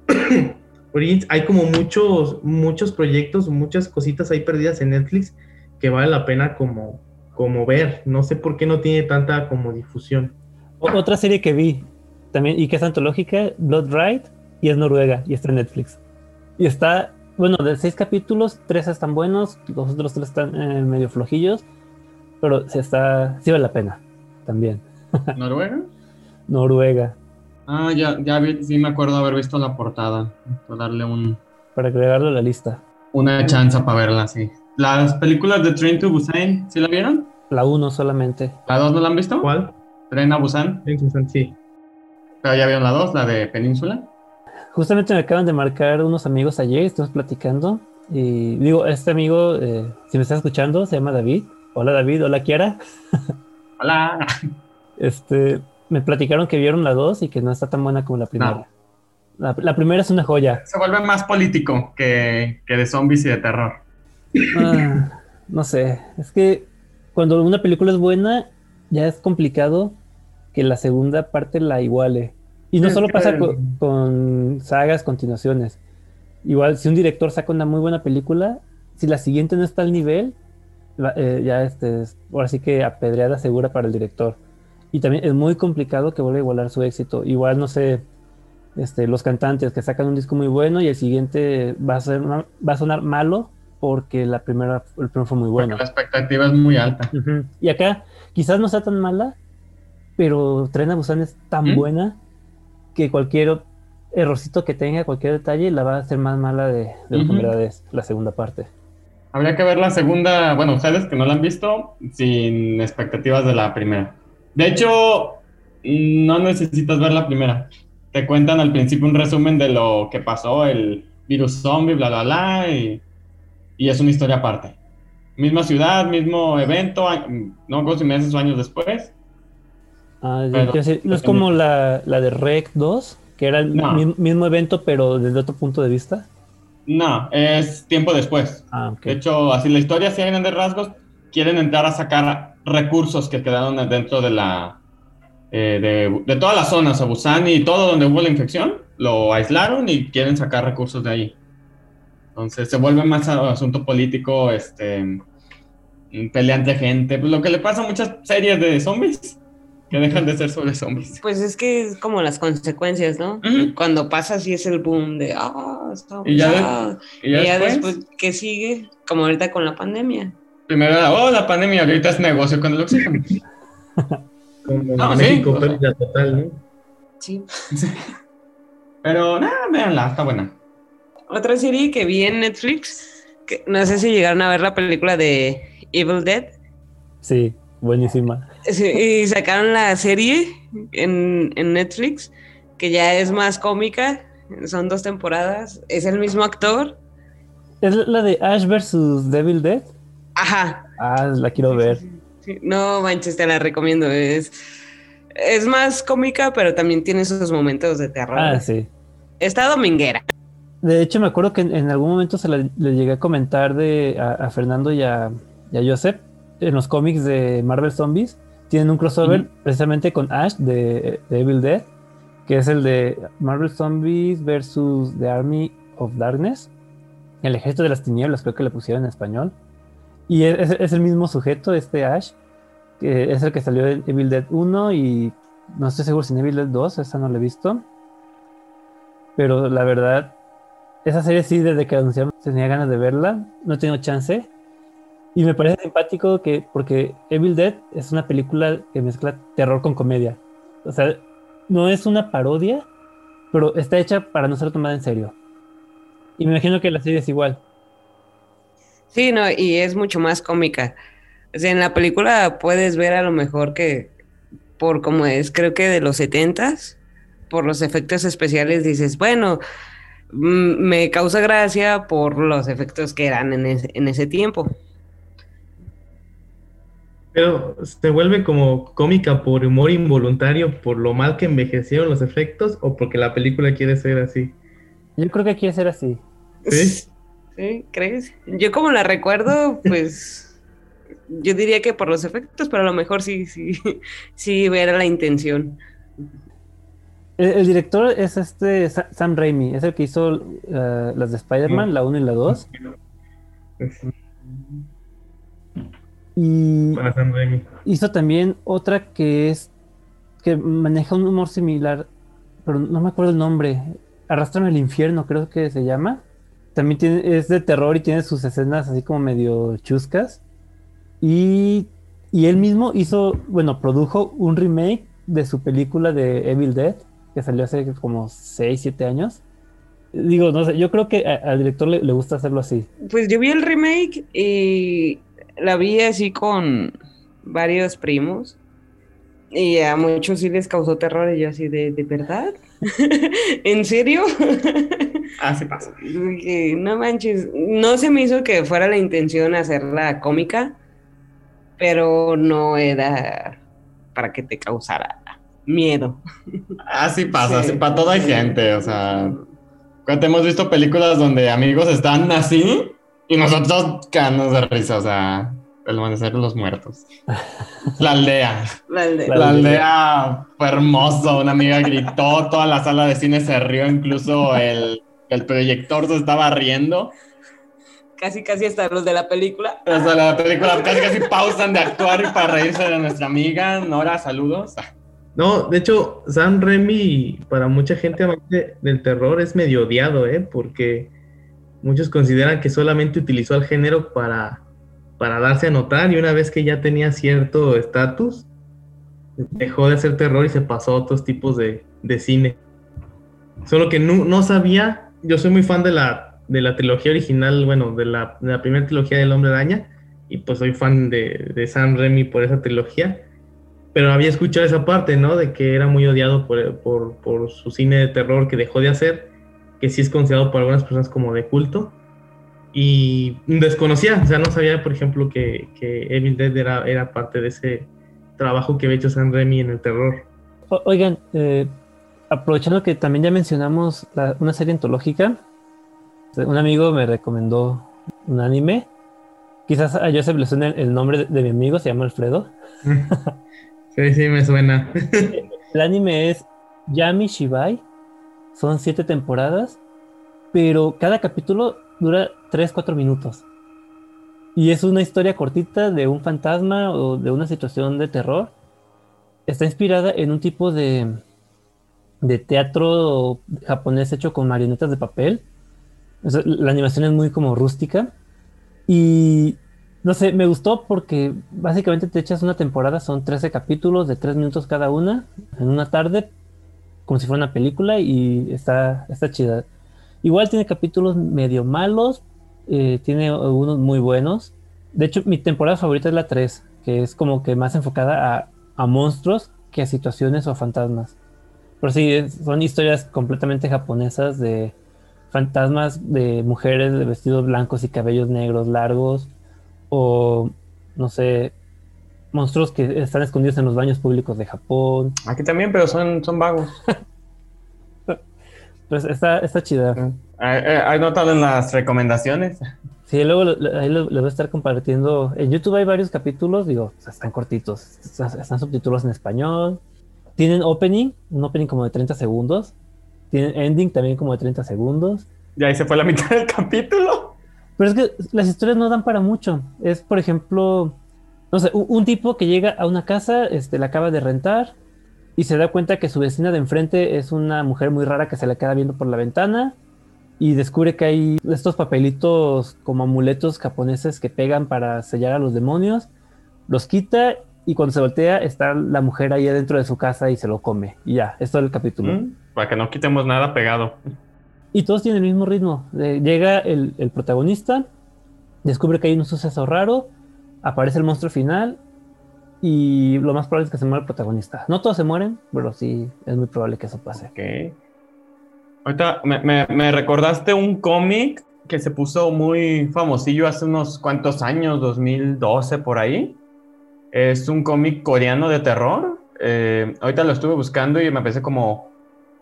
Origins, hay como muchos, muchos proyectos, muchas cositas ahí perdidas en Netflix que vale la pena como, como ver. No sé por qué no tiene tanta como difusión. Otra serie que vi también y que es antológica, Blood Ride, y es noruega y está en Netflix. Y está, bueno, de seis capítulos, tres están buenos, los otros tres están eh, medio flojillos, pero se está, sí vale la pena también. ¿Noruega? Noruega, Ah, ya, ya vi- sí me acuerdo haber visto la portada. Voy a darle un, para agregarlo a la lista. una chance para verla, sí. Las películas de Train to Busan, ¿sí la vieron? La uno solamente. ¿La dos no la han visto? ¿Cuál? Tren a Busan. Sí. Pero ya vieron la dos, la de Península. Justamente me acaban de marcar unos amigos ayer, estuvimos platicando. Y digo, este amigo, eh, si me está escuchando, se llama David. Hola David, hola Kiara. Hola. Este, me platicaron que vieron la 2 y que no está tan buena como la primera. No. La, la primera es una joya. Se vuelve más político que, que de zombies y de terror. Ah, no sé, es que cuando una película es buena, ya es complicado que la segunda parte la iguale. Y no Es solo pasa co- con, sagas, continuaciones. Igual, si un director saca una muy buena película, si la siguiente no está al nivel, la- eh, ya este, es- ahora sí que apedreada segura para el director. Y también es muy complicado que vuelva a igualar su éxito. Igual, no sé, este, los cantantes que sacan un disco muy bueno y el siguiente va a, ser, va a sonar malo porque la primera, el primero fue muy bueno. Porque la expectativa es muy alta. Y acá quizás no sea tan mala, pero Tren a Busan es tan ¿Mm? buena que cualquier errorcito que tenga, cualquier detalle, la va a hacer más mala de, de lo que en Ujú. verdad es la segunda parte. Habría que ver la segunda, bueno, ustedes que no la han visto, sin expectativas de la primera. De hecho, no necesitas ver la primera. Te cuentan al principio un resumen de lo que pasó, el virus zombie, bla, bla, bla, y, y es una historia aparte. Misma ciudad, mismo evento, no si meses o años después. Ah, Pero- no es como la, la de Rec 2, que era el No. mi- mismo evento, pero desde otro punto de vista. No, es tiempo después. Ah, ok. De hecho, así la historia, así a grandes rasgos, quieren entrar a sacar recursos que quedaron dentro de la. eh, de, de todas las zonas, a Busan y todo donde hubo la infección, lo aislaron y quieren sacar recursos de ahí. Entonces se vuelve más asunto político, este. mm, pelea entre gente, pues lo que le pasa a muchas series de zombies, que dejan de ser sobre zombies. Pues es que es como las consecuencias, ¿no? Ujú. Cuando pasa así es el boom de, ah, está Y ya de- ah". Y ya, Y ya después, después, ¿qué sigue? Como ahorita con la pandemia. Primero era, oh, la pandemia, ahorita es negocio con el oxígeno. Como No, México, sí, o sea. pérdida total, ¿no? Sí. Pero nada, véanla, está buena. Otra serie que vi en Netflix, que no sé si llegaron a ver la película de Evil Dead. Sí, buenísima. Sí, y sacaron la serie en, en Netflix, que ya es más cómica. Son dos temporadas. Es el mismo actor. ¿Es la de Ash versus Devil Dead? Ajá. Ah, la quiero ver. Sí, No manches, te la recomiendo. Es, es más cómica, pero también tiene esos momentos de terror. Ah, sí. Está dominguera. De hecho, me acuerdo que en, en algún momento se la- le llegué a comentar de, a, a Fernando y a, y a Joseph en los cómics de Marvel Zombies. Tienen un crossover precisamente con Ash de, de Evil Dead, que es el de Marvel Zombies versus The Army of Darkness. El ejército de las tinieblas, creo que le pusieron en español. Y es, es el mismo sujeto, este Ash, que es el que salió en Evil Dead 1 y no estoy seguro si en Evil Dead 2, esa no la he visto. Pero la verdad, esa serie sí, desde que anunciaron tenía ganas de verla, no he tenido chance. Y me parece simpático que, porque Evil Dead es una película que mezcla terror con comedia. O sea, no es una parodia, pero está hecha para no ser tomada en serio. Y me imagino que la serie es igual. Sí, no, y es mucho más cómica. O sea, en la película puedes ver a lo mejor que, por como es, creo que de los setentas, por los efectos especiales dices, bueno, mm, me causa gracia por los efectos que eran en ese, en ese tiempo. Pero se vuelve como cómica por humor involuntario, por lo mal que envejecieron los efectos o porque la película quiere ser así. Yo creo que quiere ser así. ¿Sí? ¿Sí? ¿Crees? Yo como la recuerdo, pues yo diría que por los efectos, pero a lo mejor sí, sí, sí era la intención. El, el director es este Sa- Sam Raimi, es el que hizo eh, las de Spider-Man, la 1 y la 2. Y Para Sam Raimi. hizo también otra que es que maneja un humor similar, pero no me acuerdo el nombre. Arrastrame al infierno, creo que se llama. También es de terror y tiene sus escenas así como medio chuscas. Y, y él mismo hizo, bueno, produjo un remake de su película de Evil Dead, que salió hace como 6, 7 años. Digo, no sé, yo creo que al director le, le gusta hacerlo así. Pues yo vi el remake y la vi así con varios primos. Y a muchos sí les causó terror y yo así de, ¿de verdad? ¿En serio? Así pasa. Dije, no manches, no se me hizo que fuera la intención hacerla cómica, pero no era para que te causara miedo. Así pasa, Sí. así para toda gente, o sea, cuando hemos visto películas donde amigos están así y nosotros canos de risa, o sea, el amanecer de los muertos. La aldea, La de- La la aldea. aldea fue hermoso, una amiga gritó, toda la sala de cine se rió, incluso el, el proyector se estaba riendo. Casi, casi hasta los de la película. Sea, la película casi casi pausan de actuar y para reírse de nuestra amiga. Nora, saludos. No, de hecho, Sam Raimi, para mucha gente amante del terror, es medio odiado, ¿eh? Porque muchos consideran que solamente utilizó al género para, para darse a notar y una vez que ya tenía cierto estatus, dejó de hacer terror y se pasó a otros tipos de, de cine. Solo que no, no sabía, yo soy muy fan de la, de la trilogía original, bueno, de la, de la primera trilogía del Hombre Araña, y pues soy fan de, de Sam Raimi por esa trilogía pero había escuchado esa parte, ¿no? De que era muy odiado por, por, por su cine de terror que dejó de hacer, que sí es considerado por algunas personas como de culto. Y desconocía, o sea, no sabía, por ejemplo, que, que Evil Dead era, era parte de ese trabajo que había hecho Sam Raimi en el terror. O- oigan, eh, aprovechando que también ya mencionamos la- una serie antológica, un amigo me recomendó un anime. Quizás a le suene el, el nombre de, de mi amigo, se llama Alfredo. Sí, sí, me suena. El anime es Yami Shibai. Son siete temporadas, pero cada capítulo dura 3-4 minutos. Y es una historia cortita de un fantasma o de una situación de terror. Está inspirada en un tipo de, de teatro japonés hecho con marionetas de papel. O sea, la animación es muy como rústica. Y no sé, me gustó porque básicamente te echas una temporada, son 13 capítulos de 3 minutos cada una, en una tarde, como si fuera una película y está, está chida. Igual tiene capítulos medio malos, eh, tiene algunos muy buenos. De hecho, mi temporada favorita es la 3, que es como que más enfocada a, a monstruos que a situaciones o fantasmas. Pero sí, son historias completamente japonesas de fantasmas de mujeres de vestidos blancos y cabellos negros largos o no sé, monstruos que están escondidos en los baños públicos de Japón. Aquí también, pero son, son vagos. Pues está, está chida. Ahí ahí notado en las recomendaciones. Sí, luego ahí les voy a estar compartiendo. En YouTube hay varios capítulos, digo, están cortitos, están, están subtítulos en español. Tienen opening, un opening como de 30 segundos. Tienen ending también como de 30 segundos. Y ahí se fue la mitad del capítulo. Pero es que las historias no dan para mucho. Es, por ejemplo, no sé, un, un tipo que llega a una casa, este, la acaba de rentar y se da cuenta que su vecina de enfrente es una mujer muy rara que se le queda viendo por la ventana y descubre que hay estos papelitos como amuletos japoneses que pegan para sellar a los demonios. Los quita y cuando se voltea está la mujer ahí adentro de su casa y se lo come. Y ya, es todo el capítulo. Mm, Para que no quitemos nada pegado. Y todos tienen el mismo ritmo. Eh, llega el, el protagonista, descubre que hay un suceso raro, aparece el monstruo final y lo más probable es que se muera el protagonista. No todos se mueren, pero sí es muy probable que eso pase. Ok. Ahorita me, me- me recordaste un cómic que se puso muy famosillo hace unos cuantos años, 2012 por ahí. Es un cómic coreano de terror. Eh, ahorita lo estuve buscando y me parece como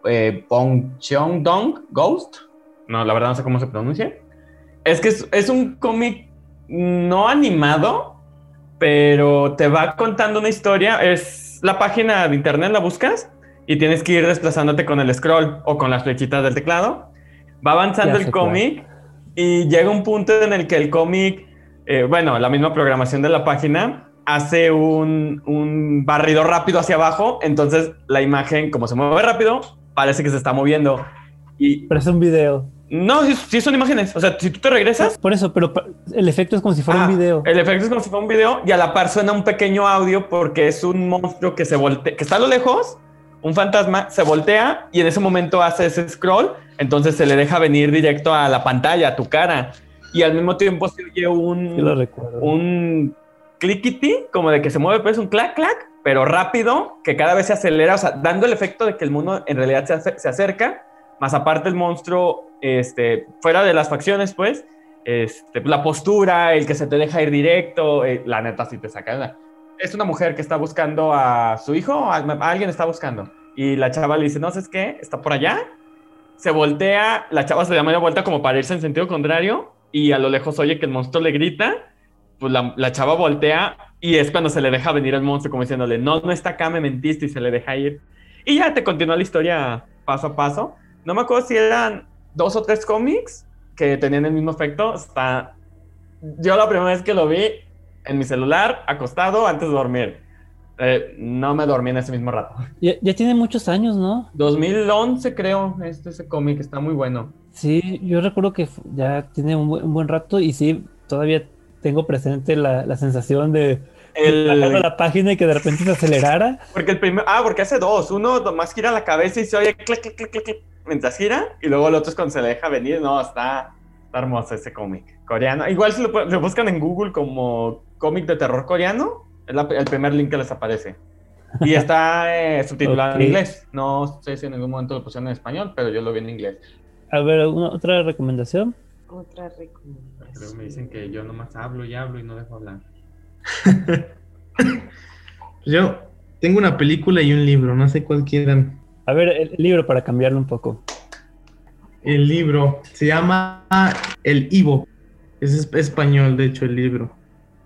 eh, Bong Cheong Dong Ghost. No, la verdad no sé cómo se pronuncia. Es que es, es un cómic no animado, pero te va contando una historia. Es la página de internet, la buscas y tienes que ir desplazándote con el scroll o con las flechitas del teclado. Va avanzando el cómic y llega un punto en el que el cómic, eh, bueno, la misma programación de la página hace un, un barrido rápido hacia abajo, entonces la imagen, como se mueve rápido, parece que se está moviendo. Y Pero es un video. no, sí, sí son imágenes. O sea, si tú te regresas, Por eso, pero el efecto es como si fuera Ah, un video. El efecto es como si fuera un video y a la par suena un pequeño audio porque es un monstruo que se voltea, que está a lo lejos, un fantasma se voltea y en ese momento hace ese scroll, entonces se le deja venir directo a la pantalla, a tu cara y al mismo tiempo se oye Sí lo un, clickity, como de que se mueve pues un clac clac, pero rápido, que cada vez se acelera, o sea, dando el efecto de que el mundo en realidad se, se acerca, más aparte el monstruo, este, fuera de las facciones, pues, este, la postura, el que se te deja ir directo, eh, la neta sí te saca. Es una mujer que está buscando a su hijo, a, a alguien está buscando, y la chava le dice, no, ¿sabes qué? Está por allá, se voltea, la chava se da media vuelta como para irse en sentido contrario, y a lo lejos oye que el monstruo le grita, pues la, la chava voltea y es cuando se le deja venir el monstruo como diciéndole, no, no está acá, me mentiste y se le deja ir. Y ya te continúa la historia paso a paso. No me acuerdo si eran dos o tres cómics que tenían el mismo efecto. Está... Yo la primera vez que lo vi en mi celular, acostado, antes de dormir. Eh, no me dormí en ese mismo rato. Ya, ya tiene muchos años, ¿no? 2011 creo, este ese cómic está muy bueno. Sí, yo recuerdo que ya tiene un buen, un buen rato y sí, todavía tengo presente la, la sensación de El, la página y que de repente se acelerara. Porque el primero, ah, porque hace dos. Uno nomás gira la cabeza y se oye clic, clic, clic, clic, clic, mientras gira. Y luego el otro es cuando se le deja venir. No, está, está hermoso ese cómic coreano. Igual si lo, buscan en Google como cómic de terror coreano, es la- el primer link que les aparece. Y está eh, subtitulado en inglés. No sé si en algún momento lo pusieron en español, pero yo lo vi en inglés. A ver, ¿una, otra recomendación? Otra recomendación. Pero me dicen que yo nomás hablo y hablo y no dejo hablar. Yo tengo una película y un libro, no sé cuál quieran. A ver, el, libro para cambiarlo un poco. El libro se llama El Ivo. Es es- español, de hecho, el libro.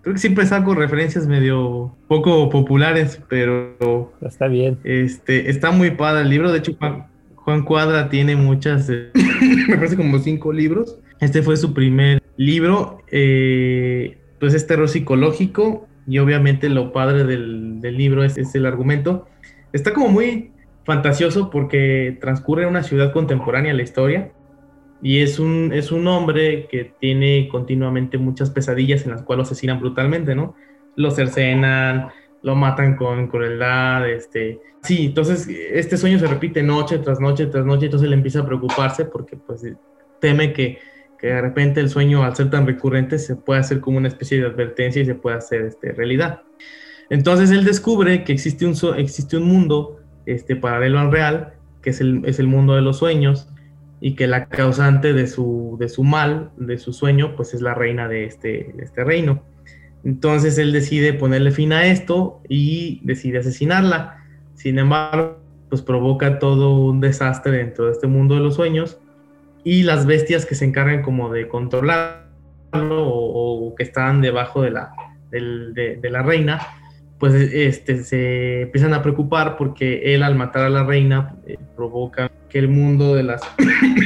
Creo que siempre saco referencias medio poco populares, pero Pero Está bien. este está muy padre el libro. De hecho, Juan, Juan Cuadra tiene muchas, eh, me parece como cinco libros. Este fue su primer libro. eh, pues es terror psicológico y obviamente lo padre del, libro es, el argumento. Está como muy fantasioso porque transcurre en una ciudad contemporánea la historia y es un, es un hombre que tiene continuamente muchas pesadillas en las cuales lo asesinan brutalmente, ¿no? Lo cercenan, lo matan con crueldad, este... Sí, entonces este sueño se repite noche tras noche tras noche, entonces él empieza a preocuparse porque pues teme que, que de repente el sueño al ser tan recurrente se pueda hacer como una especie de advertencia y se pueda hacer este, realidad. Entonces él descubre que existe un, existe un mundo este, paralelo al real, que es el, es el mundo de los sueños, y que la causante de su, de su mal, de su sueño, pues es la reina de este, este reino. Entonces él decide ponerle fin a esto y decide asesinarla. Sin embargo, pues provoca todo un desastre dentro de este mundo de los sueños y las bestias que se encargan como de controlarlo o, que están debajo de la, de, la reina, pues este, se empiezan a preocupar porque él al matar a la reina eh, provoca que el mundo de las,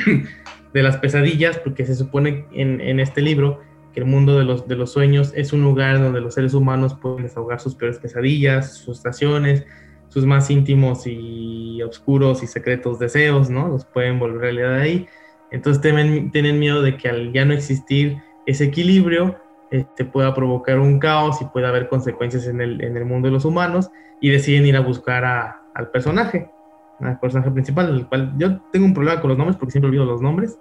de las pesadillas, porque se supone en, en este libro que el mundo de los, de los sueños es un lugar donde los seres humanos pueden desahogar sus peores pesadillas, sus frustraciones, sus más íntimos y oscuros y secretos deseos, ¿no? Los pueden volver realidad ahí. Entonces temen, tienen miedo de que al ya no existir ese equilibrio, este, pueda provocar un caos y pueda haber consecuencias en el, en el mundo de los humanos y deciden ir a buscar a- al personaje, al personaje principal, el cual yo tengo un problema con los nombres porque siempre olvido los nombres.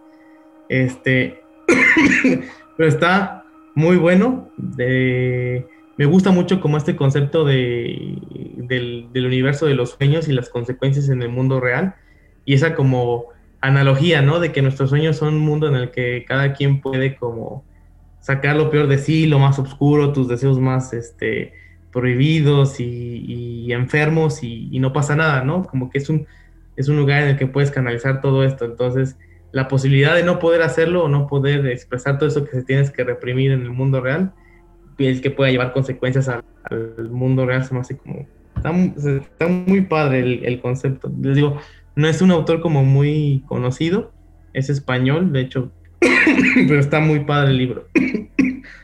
Este, pero está muy bueno. de- me gusta mucho como este concepto de, del, del universo de los sueños y las consecuencias en el mundo real y esa como analogía, ¿no? De que nuestros sueños son un mundo en el que cada quien puede como sacar lo peor de sí, lo más oscuro, tus deseos más este, prohibidos y, enfermos y, no pasa nada, ¿no? Como que es un, es un lugar en el que puedes canalizar todo esto. Entonces, la posibilidad de no poder hacerlo o no poder expresar todo eso que se tienes que reprimir en el mundo real, el que pueda llevar consecuencias al, mundo real, se me hace como... Está, está muy padre el, el, concepto. Les digo, no es un autor como muy conocido, es español, de hecho, pero está muy padre el libro.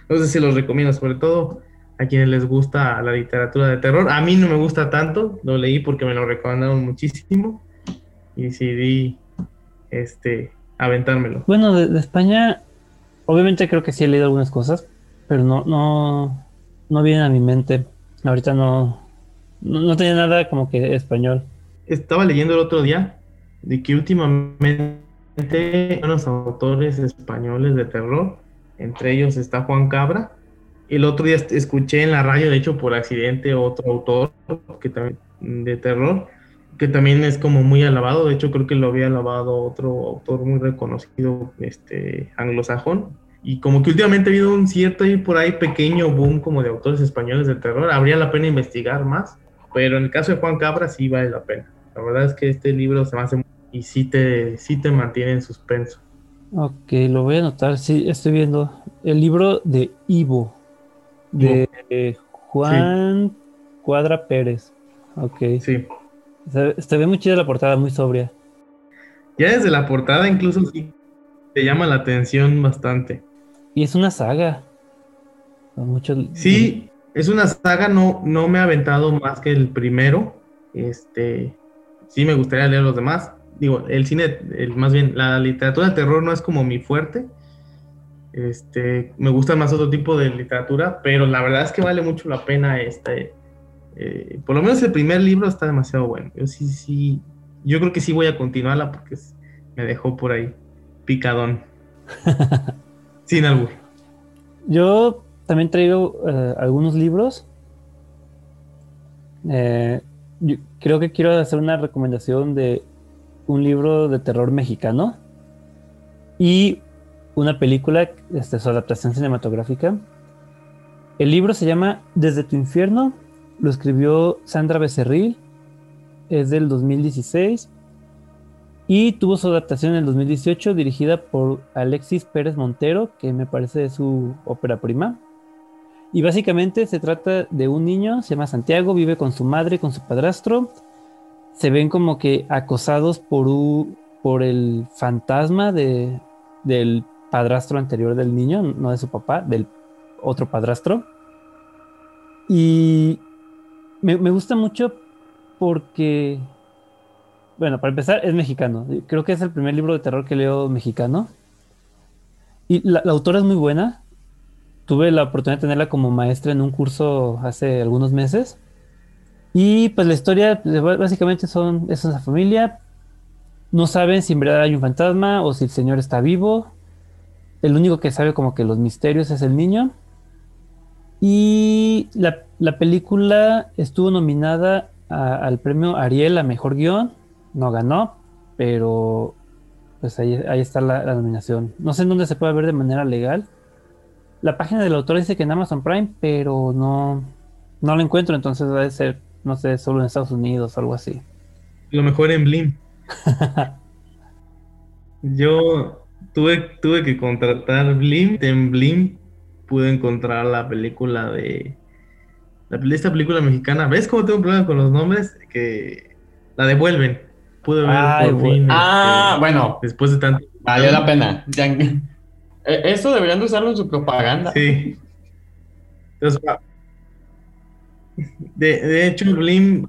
no sé si los recomiendo, sobre todo a quienes les gusta la literatura de terror. A mí no me gusta tanto, lo leí porque me lo recomendaron muchísimo y decidí este, aventármelo. Bueno, de, España, obviamente creo que sí he leído algunas cosas, pero no, no, no vienen a mi mente. Ahorita no, no, no tenía nada como que español. Estaba leyendo el otro día de que últimamente unos autores españoles de terror, entre ellos está Juan Cabra. El otro día escuché en la radio, de hecho por accidente, otro autor que también de terror, que también es como muy alabado. De hecho, creo que lo había alabado otro autor muy reconocido, este anglosajón. Y como que últimamente ha habido un cierto y por ahí pequeño boom como de autores españoles de terror. Habría la pena investigar más, pero en el caso de Juan Cabra sí vale la pena. La verdad es que este libro se me hace y sí te, sí te mantiene en suspenso. Ok, lo voy a anotar. Sí, estoy viendo el libro de Ivo, de eh, Juan sí. Cuadra Pérez. Ok. Sí. Se, se, ve muy chida la portada, muy sobria. Ya desde la portada incluso sí te llama la atención bastante. Y es una saga. Mucho... Sí, es una saga, no, no me ha aventado más que el primero. Este, sí me gustaría leer los demás. Digo, el cine, el, más bien, la literatura de terror no es como mi fuerte. Este, me gusta más otro tipo de literatura, pero la verdad es que vale mucho la pena este. Eh, por lo menos el primer libro está demasiado bueno. Yo sí, sí, yo creo que sí voy a continuarla porque me dejó por ahí picadón. Sin albur. Yo también traigo uh, algunos libros. Eh, creo que quiero hacer una recomendación de un libro de terror mexicano y una película, este, su adaptación cinematográfica. El libro se llama Desde tu infierno, lo escribió Sandra Becerril, es del 2016 y tuvo su adaptación en el 2018 dirigida por Alexis Pérez Montero, que me parece su ópera prima. Y básicamente se trata de un niño, se llama Santiago, vive con su madre, con su padrastro. Se ven como que acosados por, un, por el fantasma de, del padrastro anterior del niño, no de su papá, del otro padrastro. Y me, me gusta mucho porque, bueno, para empezar, es mexicano. Creo que es el primer libro de terror que leo mexicano. Y la autora es muy buena, tuve la oportunidad de tenerla como maestra en un curso hace algunos meses. Y pues la historia básicamente son, es una familia, no saben si en verdad hay un fantasma o si el señor está vivo. El único que sabe como que los misterios es el niño. Y la, la película estuvo nominada al premio Ariel a Mejor Guión. No ganó, pero pues ahí, ahí está la, la nominación. No sé en dónde se puede ver de manera legal la página del autor dice que en Amazon Prime, pero no, no lo encuentro, entonces debe ser, no sé, solo en Estados Unidos o algo así. Lo mejor en Blim. Yo tuve, tuve que contratar Blim. En Blim pude encontrar la película de. La, esta película mexicana. ¿Ves cómo tengo un problema con los nombres? Que la devuelven. Pude ver Ay, por fin. Ah, este, bueno. Después de tanto. Valió la pena. Ya, eso deberían de usarlo en su propaganda. Sí. Entonces, de, de, hecho, Blim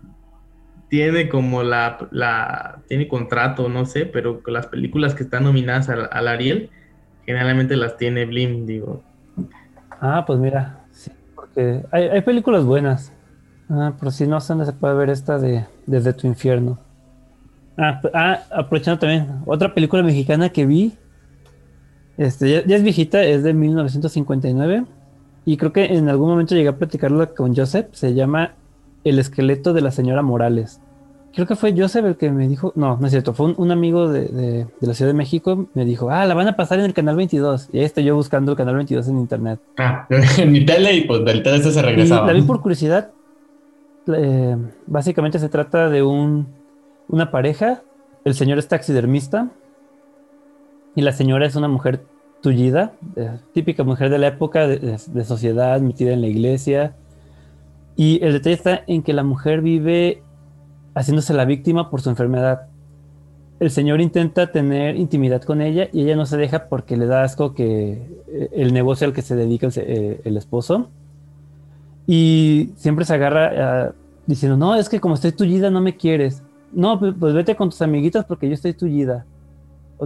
tiene como la, la, tiene contrato, no sé, pero las películas que están nominadas al, al Ariel, generalmente las tiene Blim, digo. Ah, pues mira, sí, porque hay, hay películas buenas. Ah, pero si no sé dónde se puede ver esta de Desde tu infierno. Ah, ah, aprovechando también, otra película mexicana que vi este, ya, ya, es viejita, es de 1959. y creo que en algún momento llegué a platicarlo con Joseph, se llama El esqueleto de la señora Morales. Creo que fue Joseph el que me dijo, no, no es cierto, fue un, un amigo de, de- de la Ciudad de México, me dijo, ah, la van a pasar en el canal 22. Y ahí estoy yo buscando el canal 22 en internet. Ah, en mi tele y pues del tele ese se Y regresaba. la vi por curiosidad. Eh, básicamente se trata de un, una pareja. El señor es taxidermista y la señora es una mujer tullida, eh, típica mujer de la época de, sociedad, metida en la iglesia. Y el detalle está en que la mujer vive haciéndose la víctima por su enfermedad. El señor intenta tener intimidad con ella y ella no se deja porque le da asco que eh, el negocio al que se dedica el, eh, esposo. Y siempre se agarra diciendo, no, es que como estoy tullida no me quieres. No, pues, pues vete con tus amiguitas porque yo estoy tullida.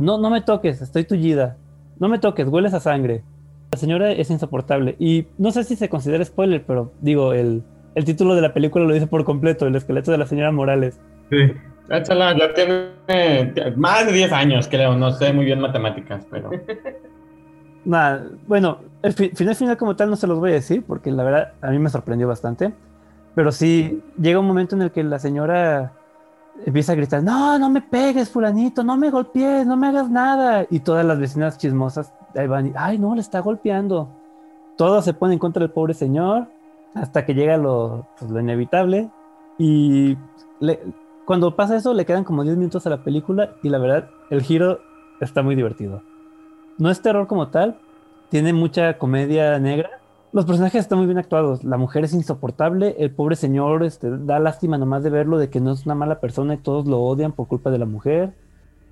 No, no me toques, estoy tullida. No me toques, hueles a sangre. La señora es insoportable. Y no sé si se considera spoiler, pero digo, el, el título de la película lo dice por completo, el esqueleto de la señora Morales. Sí. Échala, ya tiene más de 10 años, creo. No sé muy bien matemáticas, pero. Nada, bueno, el fi- final final como tal no se los voy a decir porque la verdad a mí me sorprendió bastante. Pero sí llega un momento en el que la señora empieza a gritar, no, no me pegues, fulanito, no me golpees, no me hagas nada. Y todas las vecinas chismosas ahí van y, ay, no, le está golpeando. Todo se pone contra del pobre señor hasta que llega lo, pues, lo inevitable. Y le- cuando pasa eso le quedan como 10 minutos a la película y la verdad el giro está muy divertido. No es terror como tal, tiene mucha comedia negra. Los personajes están muy bien actuados. La mujer es insoportable, el pobre señor este, da lástima nomás de verlo, de que no es una mala persona y todos lo odian por culpa de la mujer.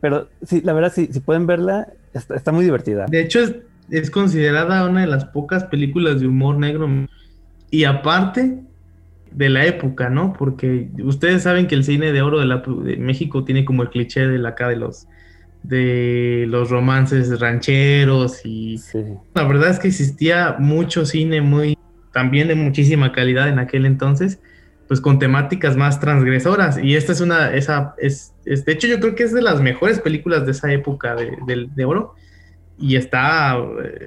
Pero sí, la verdad, si pueden verla, está, está muy divertida. De hecho, es, es considerada una de las pocas películas de humor negro. Y aparte de la época, ¿no? Porque ustedes saben que el cine de oro de, la- de México tiene como el cliché de la acá de los de los romances rancheros y Sí. la verdad es que existía mucho cine muy también de muchísima calidad en aquel entonces, pues con temáticas más transgresoras y esta es una esa es, es- de hecho yo creo que es de las mejores películas de esa época de, de- de oro y está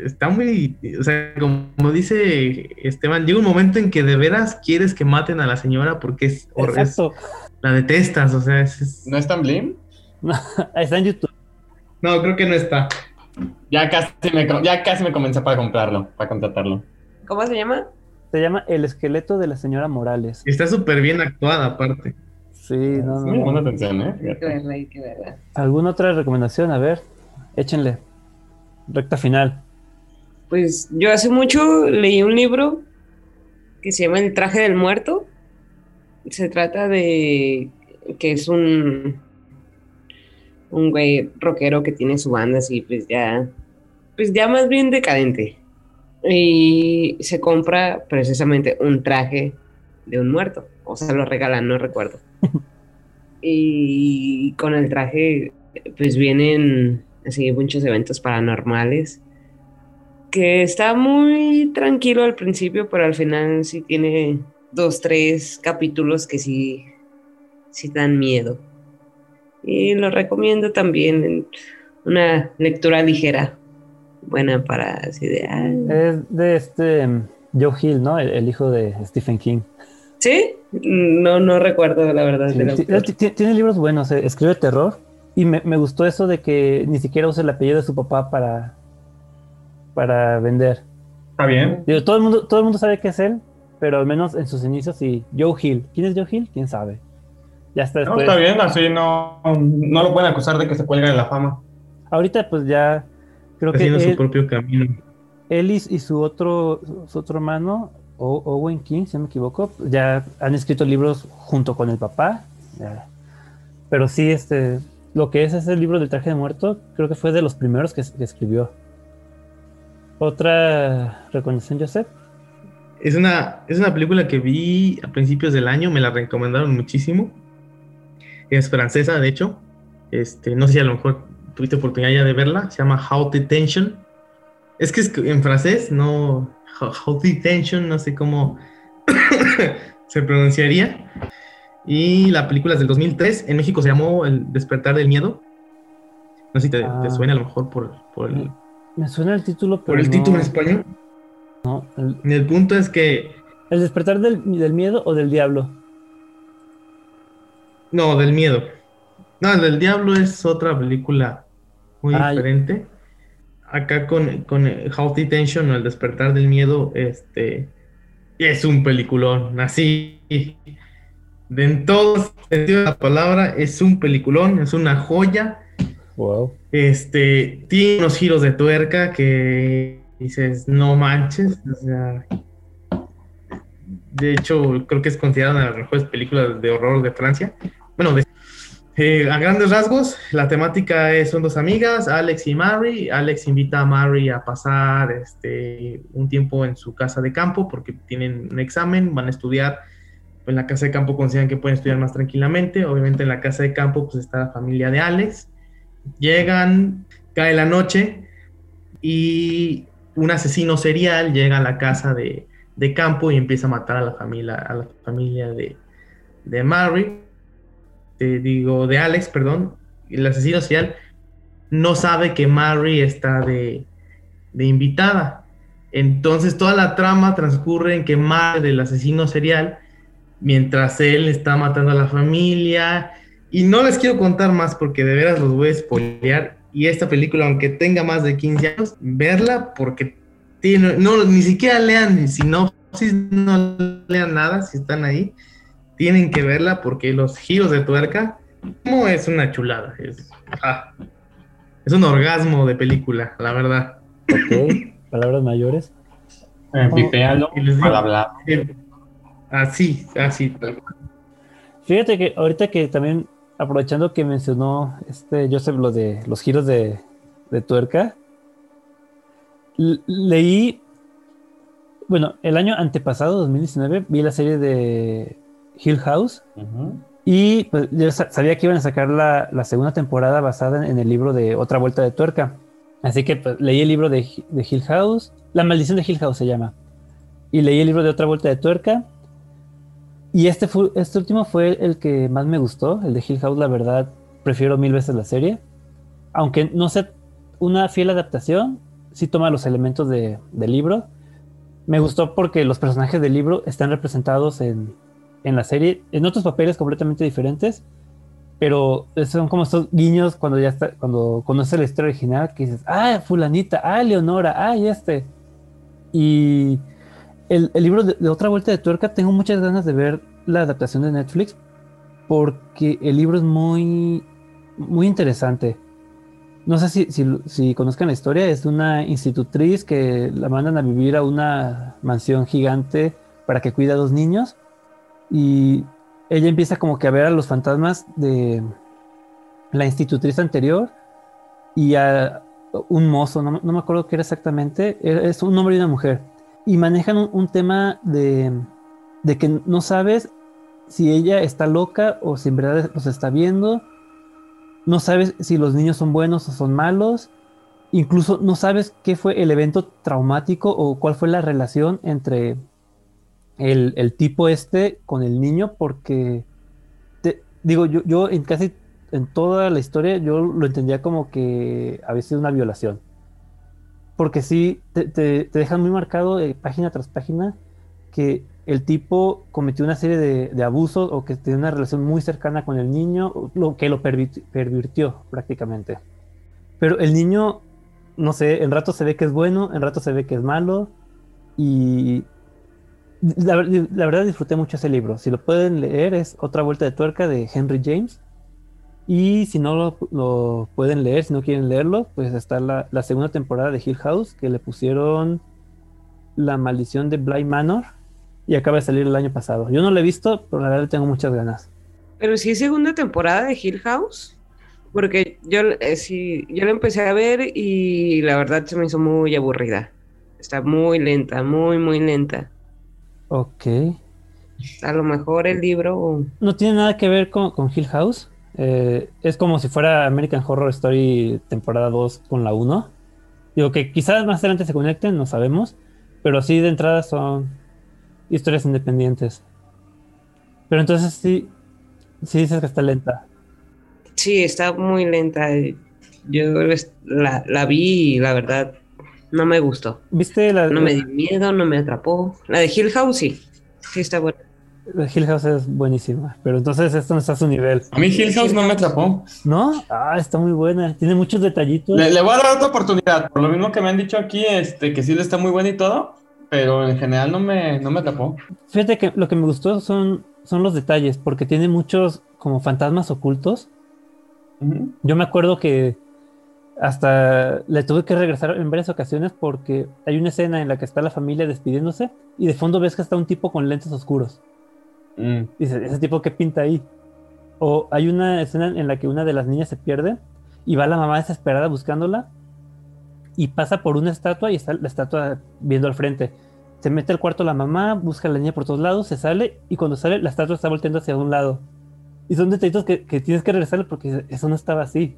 está muy o sea como dice Esteban llega un momento en que de veras quieres que maten a la señora porque es, hor- es- Exacto. la detestas o sea es- es- ¿No es tan blim? Está en YouTube. No creo que no está Ya casi me, ya casi me comencé para comprarlo, para contratarlo. ¿Cómo se llama? Se llama El esqueleto de la señora Morales. está súper bien actuada aparte Sí, no, Sí, no, no. atención, ¿eh? Hay que verla. ¿Alguna otra recomendación? A ver, échenle. Recta final. Pues yo hace mucho leí un libro que se llama El traje del muerto. Se trata de que es un un güey rockero que tiene su banda así, pues ya pues ya más bien decadente. Y se compra precisamente un traje de un muerto, o sea, lo regalan, no recuerdo. y con el traje pues vienen así muchos eventos paranormales que está muy tranquilo al principio, pero al final sí tiene dos, tres capítulos que sí, sí dan miedo. Y lo recomiendo también en una lectura ligera, buena para así de... ah, Es de este mm, Joe Hill, ¿no? El, el hijo de Stephen King. ¿Sí? No, no recuerdo la verdad. Sí, tiene libros buenos, eh, escribe terror. Y me, me gustó eso de que ni siquiera usa el apellido de su papá para, para vender. Está bien. Digo, todo el mundo, todo el mundo sabe que es él, pero al menos en sus inicios sí. Joe Hill. ¿Quién es Joe Hill? ¿Quién sabe? Ya está No, después. está bien, así no, no lo pueden acusar de que se cuelga de la fama. Ahorita pues ya creo que haciendo su propio camino él y, y su otro, su otro hermano, O- Owen King, si no me equivoco, ya han escrito libros junto con el papá. Ya. Pero sí, este, lo que es ese libro del traje de muerto, creo que fue de los primeros que, que escribió. Otra recomendación, Joseph. Es una, es una película que vi a principios del año, me la recomendaron muchísimo. Es francesa, de hecho. Este, no sé si a lo mejor tuviste oportunidad ya de verla. Se llama How Detention. Es que es en francés, no. How, How Detention, no sé cómo se pronunciaría. Y la película es del 2003. En México se llamó El Despertar del Miedo. No sé si te, te Ah. suena a lo mejor por, por el, Me suena el título, pero por el no- título en español. No, el, El punto es que, ¿El despertar del, del miedo o del diablo? No, del miedo. No, el del diablo es otra película muy diferente. Acá con, con House Detention o El despertar del miedo, este, es un peliculón, así. De en todos sentidos de la palabra, es un peliculón, es una joya. Wow. Este, tiene unos giros de tuerca que dices, no manches. O sea, de hecho, creo que es considerada una de las mejores películas de horror de Francia. Bueno, de- eh, a grandes rasgos, la temática es, son dos amigas, Alex y Mary. Alex invita a Mary a pasar este, un tiempo en su casa de campo porque tienen un examen, van a estudiar. En la casa de campo consideran que pueden estudiar más tranquilamente. Obviamente en la casa de campo pues está la familia de Alex. Llegan, cae la noche y un asesino serial llega a la casa de, de campo y empieza a matar a la familia, a la familia de, de Mary, te digo, de Alex, perdón. El asesino serial no sabe que Mary está de, de invitada. Entonces toda la trama transcurre en que Mary, del asesino serial, mientras él está matando a la familia, y no les quiero contar más porque de veras los voy a spoilear. Y esta película, aunque tenga más de 15 años, verla porque no, ni siquiera lean sinopsis, no lean nada si están ahí. Tienen que verla porque los giros de tuerca, como es una chulada. Es, ah, es un orgasmo de película, la verdad. Ok. Palabras mayores. Eh, Pipéalo hablar. Eh, Así, así. Fíjate que ahorita que también, aprovechando que mencionó este Joseph lo de los giros de, de tuerca, leí, bueno, el año antepasado, 2019, vi la serie de Hill House Ujú. y pues, yo sa- sabía que iban a sacar la, la segunda temporada basada en, en el libro de Otra Vuelta de Tuerca. Así que pues, leí el libro de, de Hill House, La Maldición de Hill House se llama, y leí el libro de Otra Vuelta de Tuerca. Y este, fue, este último fue el que más me gustó, el de Hill House, la verdad, prefiero mil veces la serie. Aunque no sea una fiel adaptación, sí toma los elementos de- del libro. Me gustó porque los personajes del libro están representados en, en la serie, en otros papeles completamente diferentes, pero son como estos guiños cuando ya está, cuando conoces la historia original, que dices, ah, fulanita, ah, Leonora, ah, este. Y el, el libro de, de Otra Vuelta de Tuerca, tengo muchas ganas de ver la adaptación de Netflix, porque el libro es muy, muy interesante. No sé si, si, conozcan la historia, es de una institutriz que la mandan a vivir a una mansión gigante para que cuide a dos niños y ella empieza como que a ver a los fantasmas de la institutriz anterior y a un mozo, no, no me acuerdo qué era exactamente, es un hombre y una mujer. Y manejan un, un tema de, de, que no sabes si ella está loca o si en verdad los está viendo. No sabes si los niños son buenos o son malos. Incluso no sabes qué fue el evento traumático o cuál fue la relación entre el, el tipo este con el niño, porque te, digo, yo, yo en casi en toda la historia yo lo entendía como que había sido una violación. Porque sí, te, te, te dejan muy marcado eh, página tras página que el tipo cometió una serie de, abusos o que tenía una relación muy cercana con el niño, lo que lo pervirtió, prácticamente. Pero el niño, no sé, en rato se ve que es bueno, en rato se ve que es malo y la, verdad disfruté mucho ese libro. Si lo pueden leer es Otra Vuelta de Tuerca de Henry James. Y si no lo, pueden leer, si no quieren leerlo, pues está la, la, segunda temporada de Hill House que le pusieron La Maldición de Bly Manor y acaba de salir el año pasado. Yo no lo he visto, pero la verdad tengo muchas ganas. Pero sí es segunda temporada de Hill House, porque yo, eh, sí, yo la empecé a ver y la verdad se me hizo muy aburrida. Está muy lenta, muy, muy lenta. Ok. A lo mejor el libro... No tiene nada que ver con, con Hill House. Eh, es como si fuera American Horror Story temporada 2 con la 1. Digo que quizás más adelante se conecten, no sabemos. Pero sí de entrada son historias independientes. Pero entonces sí, sí dices que está lenta. Sí, está muy lenta. Yo la, la vi y la verdad no me gustó. ¿Viste la No me dio miedo, no me atrapó. La de Hill House sí, sí está buena. la Hill House es buenísima, pero entonces esto no está a su nivel. A mí Hill House no me atrapó. ¿No? Ah, está muy buena. Tiene muchos detallitos. Le, le voy a dar otra oportunidad, por lo mismo que me han dicho aquí, este, que sí le está muy buena y todo, pero en general no me, no me atrapó. Fíjate que lo que me gustó son, son los detalles, porque tiene muchos como fantasmas ocultos. Ujú. Yo me acuerdo que hasta le tuve que regresar en varias ocasiones porque hay una escena en la que está la familia despidiéndose y de fondo ves que está un tipo con lentes oscuros. Mm. Dices, ¿ese tipo qué pinta ahí? O hay una escena en la que una de las niñas se pierde y va la mamá desesperada buscándola y pasa por una estatua y está la estatua viendo al frente. Se mete al cuarto la mamá, busca a la niña por todos lados, se sale y cuando sale la estatua está volteando hacia un lado. Y son detallitos que, que tienes que regresarle porque eso no estaba así.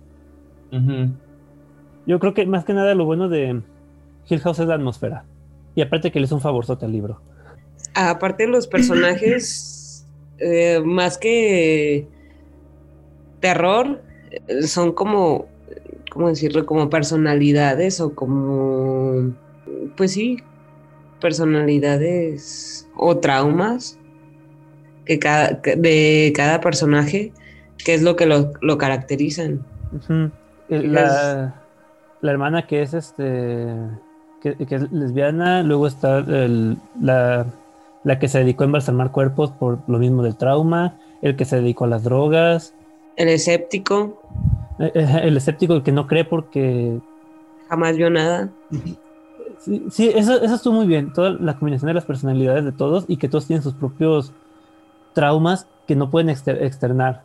Yo creo que más que nada lo bueno de Hill House es la atmósfera. Y aparte que le es un favorzote al libro. Aparte los personajes, eh, más que terror, eh, son como, ¿cómo decirlo? Como personalidades o como, pues sí, personalidades o traumas que cada, de cada personaje, que es lo que lo, lo caracterizan. El- La, la hermana que es este que, que es lesbiana, luego está el- la, la que se dedicó a embalsamar cuerpos por lo mismo del trauma, el que se dedicó a las drogas, El escéptico eh, eh, el escéptico el que no cree porque jamás vio nada. sí, sí, eso, eso estuvo muy bien, toda la combinación de las personalidades de todos y que todos tienen sus propios traumas que no pueden exter- externar.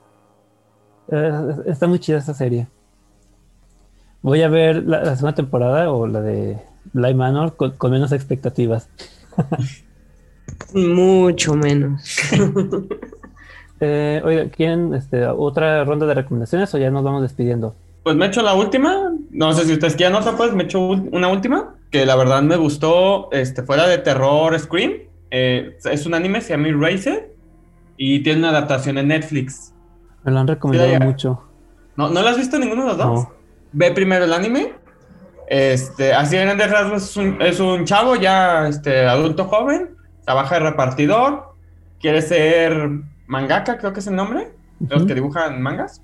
Eh, está muy chida esa serie. Voy a ver la, la segunda temporada o la de Bly Manor con, con menos expectativas. Mucho menos. Eh, oiga, ¿quieren este, otra ronda de recomendaciones o ya nos vamos despidiendo? Pues me echo la última. No sé si ustedes quieran otra, pues me echo una última. Que la verdad me gustó. Este, fuera de terror, Scream. Eh, es un anime, se llama Erased. Y tiene una adaptación en Netflix. Me lo han recomendado mucho. ¿No, ¿No lo has visto ninguno de los dos? No. Ve primero el anime. Este, así en grandes rasgos es un, es un chavo ya este, adulto joven. Trabaja de repartidor. Quiere ser mangaka, creo que es el nombre. Los Ujú. que dibujan mangas.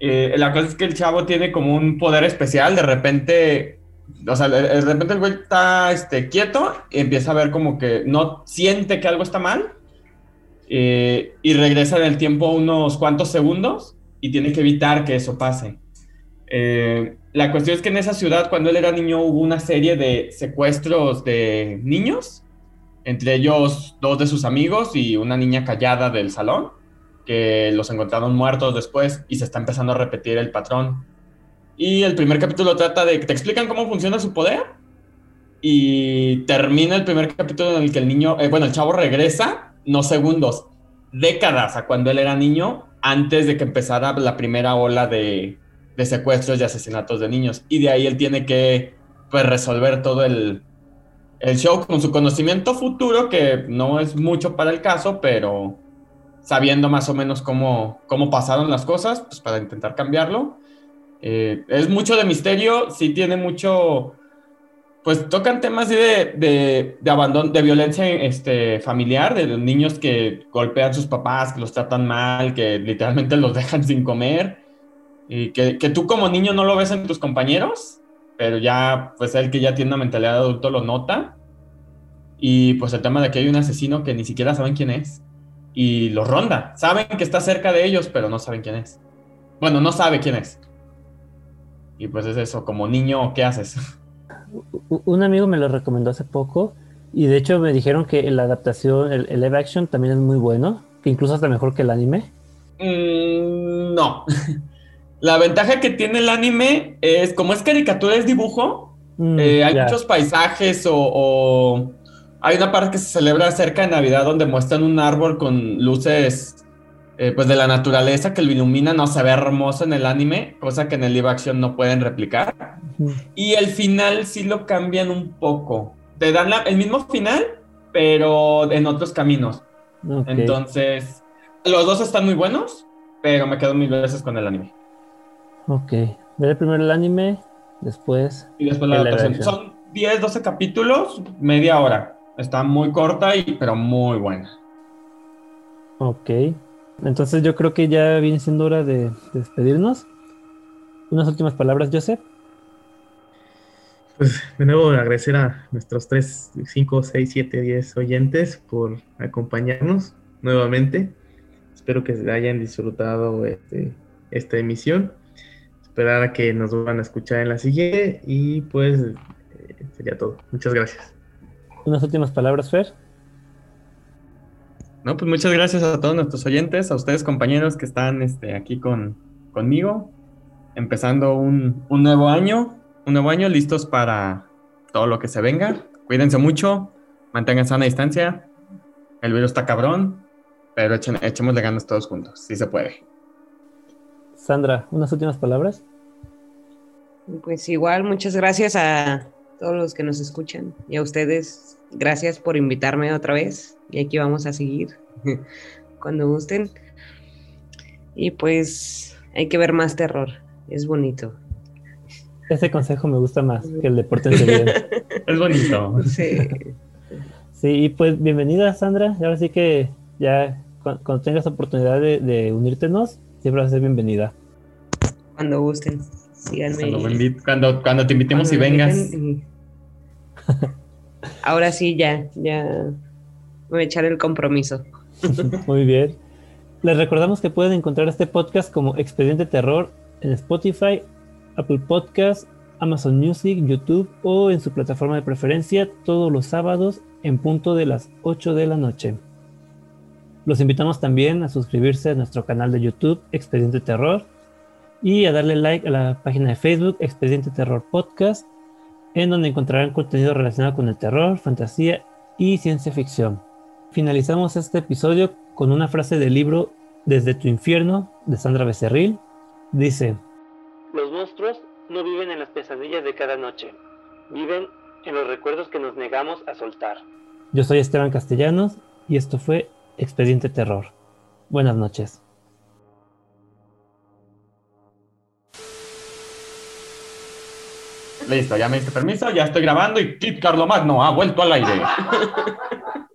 Eh, la cosa es que el chavo tiene como un poder especial. De repente, o sea, de, de repente el güey está este, quieto y empieza a ver como que no siente que algo está mal. eh, y regresa en el tiempo unos cuantos segundos y tiene que evitar que eso pase. Eh, la cuestión es que en esa ciudad, cuando él era niño, hubo una serie de secuestros de niños, entre ellos dos de sus amigos y una niña callada del salón, que los encontraron muertos después y se está empezando a repetir el patrón. Y el primer capítulo trata de que te explican cómo funciona su poder y termina el primer capítulo en el que el niño, eh, bueno, el chavo regresa, no segundos, décadas a cuando él era niño, antes de que empezara la primera ola de, secuestros y asesinatos de niños. Y de ahí él tiene que pues, resolver todo el, el show con su conocimiento futuro, que no es mucho para el caso, pero sabiendo más o menos cómo, cómo pasaron las cosas, pues para intentar cambiarlo. Eh, es mucho de misterio, sí tiene mucho, pues tocan temas de, de, de abandono, de violencia este, familiar, de los niños que golpean a sus papás, que los tratan mal, que literalmente los dejan sin comer, y que, que tú como niño no lo ves en tus compañeros, pero ya, pues el que ya tiene una mentalidad de adulto lo nota. Y pues el tema de que hay un asesino que ni siquiera saben quién es y los ronda. Saben que está cerca de ellos, pero no saben quién es. Bueno, no sabe quién es. Y pues es eso, como niño, ¿qué haces? Un amigo me lo recomendó hace poco y de hecho me dijeron que la adaptación, el, el live action también es muy bueno, que incluso hasta mejor que el anime. Mm, no. La ventaja que tiene el anime es, como es caricatura, es dibujo, Mm, eh, hay muchos paisajes o, o hay una parte que se celebra cerca de Navidad donde muestran un árbol con luces eh, pues de la naturaleza que lo ilumina, no se ve hermoso en el anime, cosa que en el live action no pueden replicar. Y el final sí lo cambian un poco. Te dan la- el mismo final, pero en otros caminos. Entonces, los dos están muy buenos, pero me quedo mil veces con el anime. Ok. Veré primero el anime, después. Y después la adaptación. Son 10, 12 capítulos, media hora. Está muy corta, y, pero muy buena. Ok. Entonces yo creo que ya viene siendo hora de, de despedirnos. Unas últimas palabras, Joseph. Pues de nuevo agradecer a nuestros 3, 5, 6, 7, 10 oyentes por acompañarnos nuevamente. Espero que hayan disfrutado este, esta emisión. Esperar a que nos vuelvan a escuchar en la siguiente y pues eh, sería todo. Muchas gracias. Unas últimas palabras, Fer. No, pues muchas gracias a todos nuestros oyentes, a ustedes compañeros que están este, aquí con, conmigo, empezando un, un nuevo año, un nuevo año listos para todo lo que se venga. Cuídense mucho, mantengan sana distancia. El virus está cabrón, pero echen, echemos de ganas todos juntos, si se puede. Sandra, unas últimas palabras. Pues igual, muchas gracias a todos los que nos escuchan y a ustedes, gracias por invitarme otra vez. Y aquí vamos a seguir cuando gusten. Y pues hay que ver más terror, es bonito. Ese consejo me gusta más que el de pórtense bien. Es bonito. Sí. Sí, y pues bienvenida Sandra. Y ahora sí que ya cu- cuando tengas oportunidad de, de unírtenos, siempre vas a ser bienvenida. Cuando gusten, síganme. Cuando, cuando, cuando te invitemos y Cuando vengas. inviten y- Ahora sí, ya, ya me voy a echar el compromiso. Muy bien. Les recordamos que pueden encontrar este podcast como Expediente Terror en Spotify, Apple Podcast, Amazon Music, YouTube o en su plataforma de preferencia todos los sábados en punto de las 8 de la noche. Los invitamos también a suscribirse a nuestro canal de YouTube Expediente Terror y a darle like a la página de Facebook Expediente Terror Podcast, en donde encontrarán contenido relacionado con el terror, fantasía y ciencia ficción. Finalizamos este episodio con una frase del libro Desde tu infierno de Sandra Becerril. Dice, Los monstruos no viven en las pesadillas de cada noche, viven en los recuerdos que nos negamos a soltar. yo soy Esteban Castellanos y esto fue Expediente Terror. Buenas noches. Listo, ya me diste permiso, ya estoy grabando y Kit Carlo Magno ha vuelto al aire.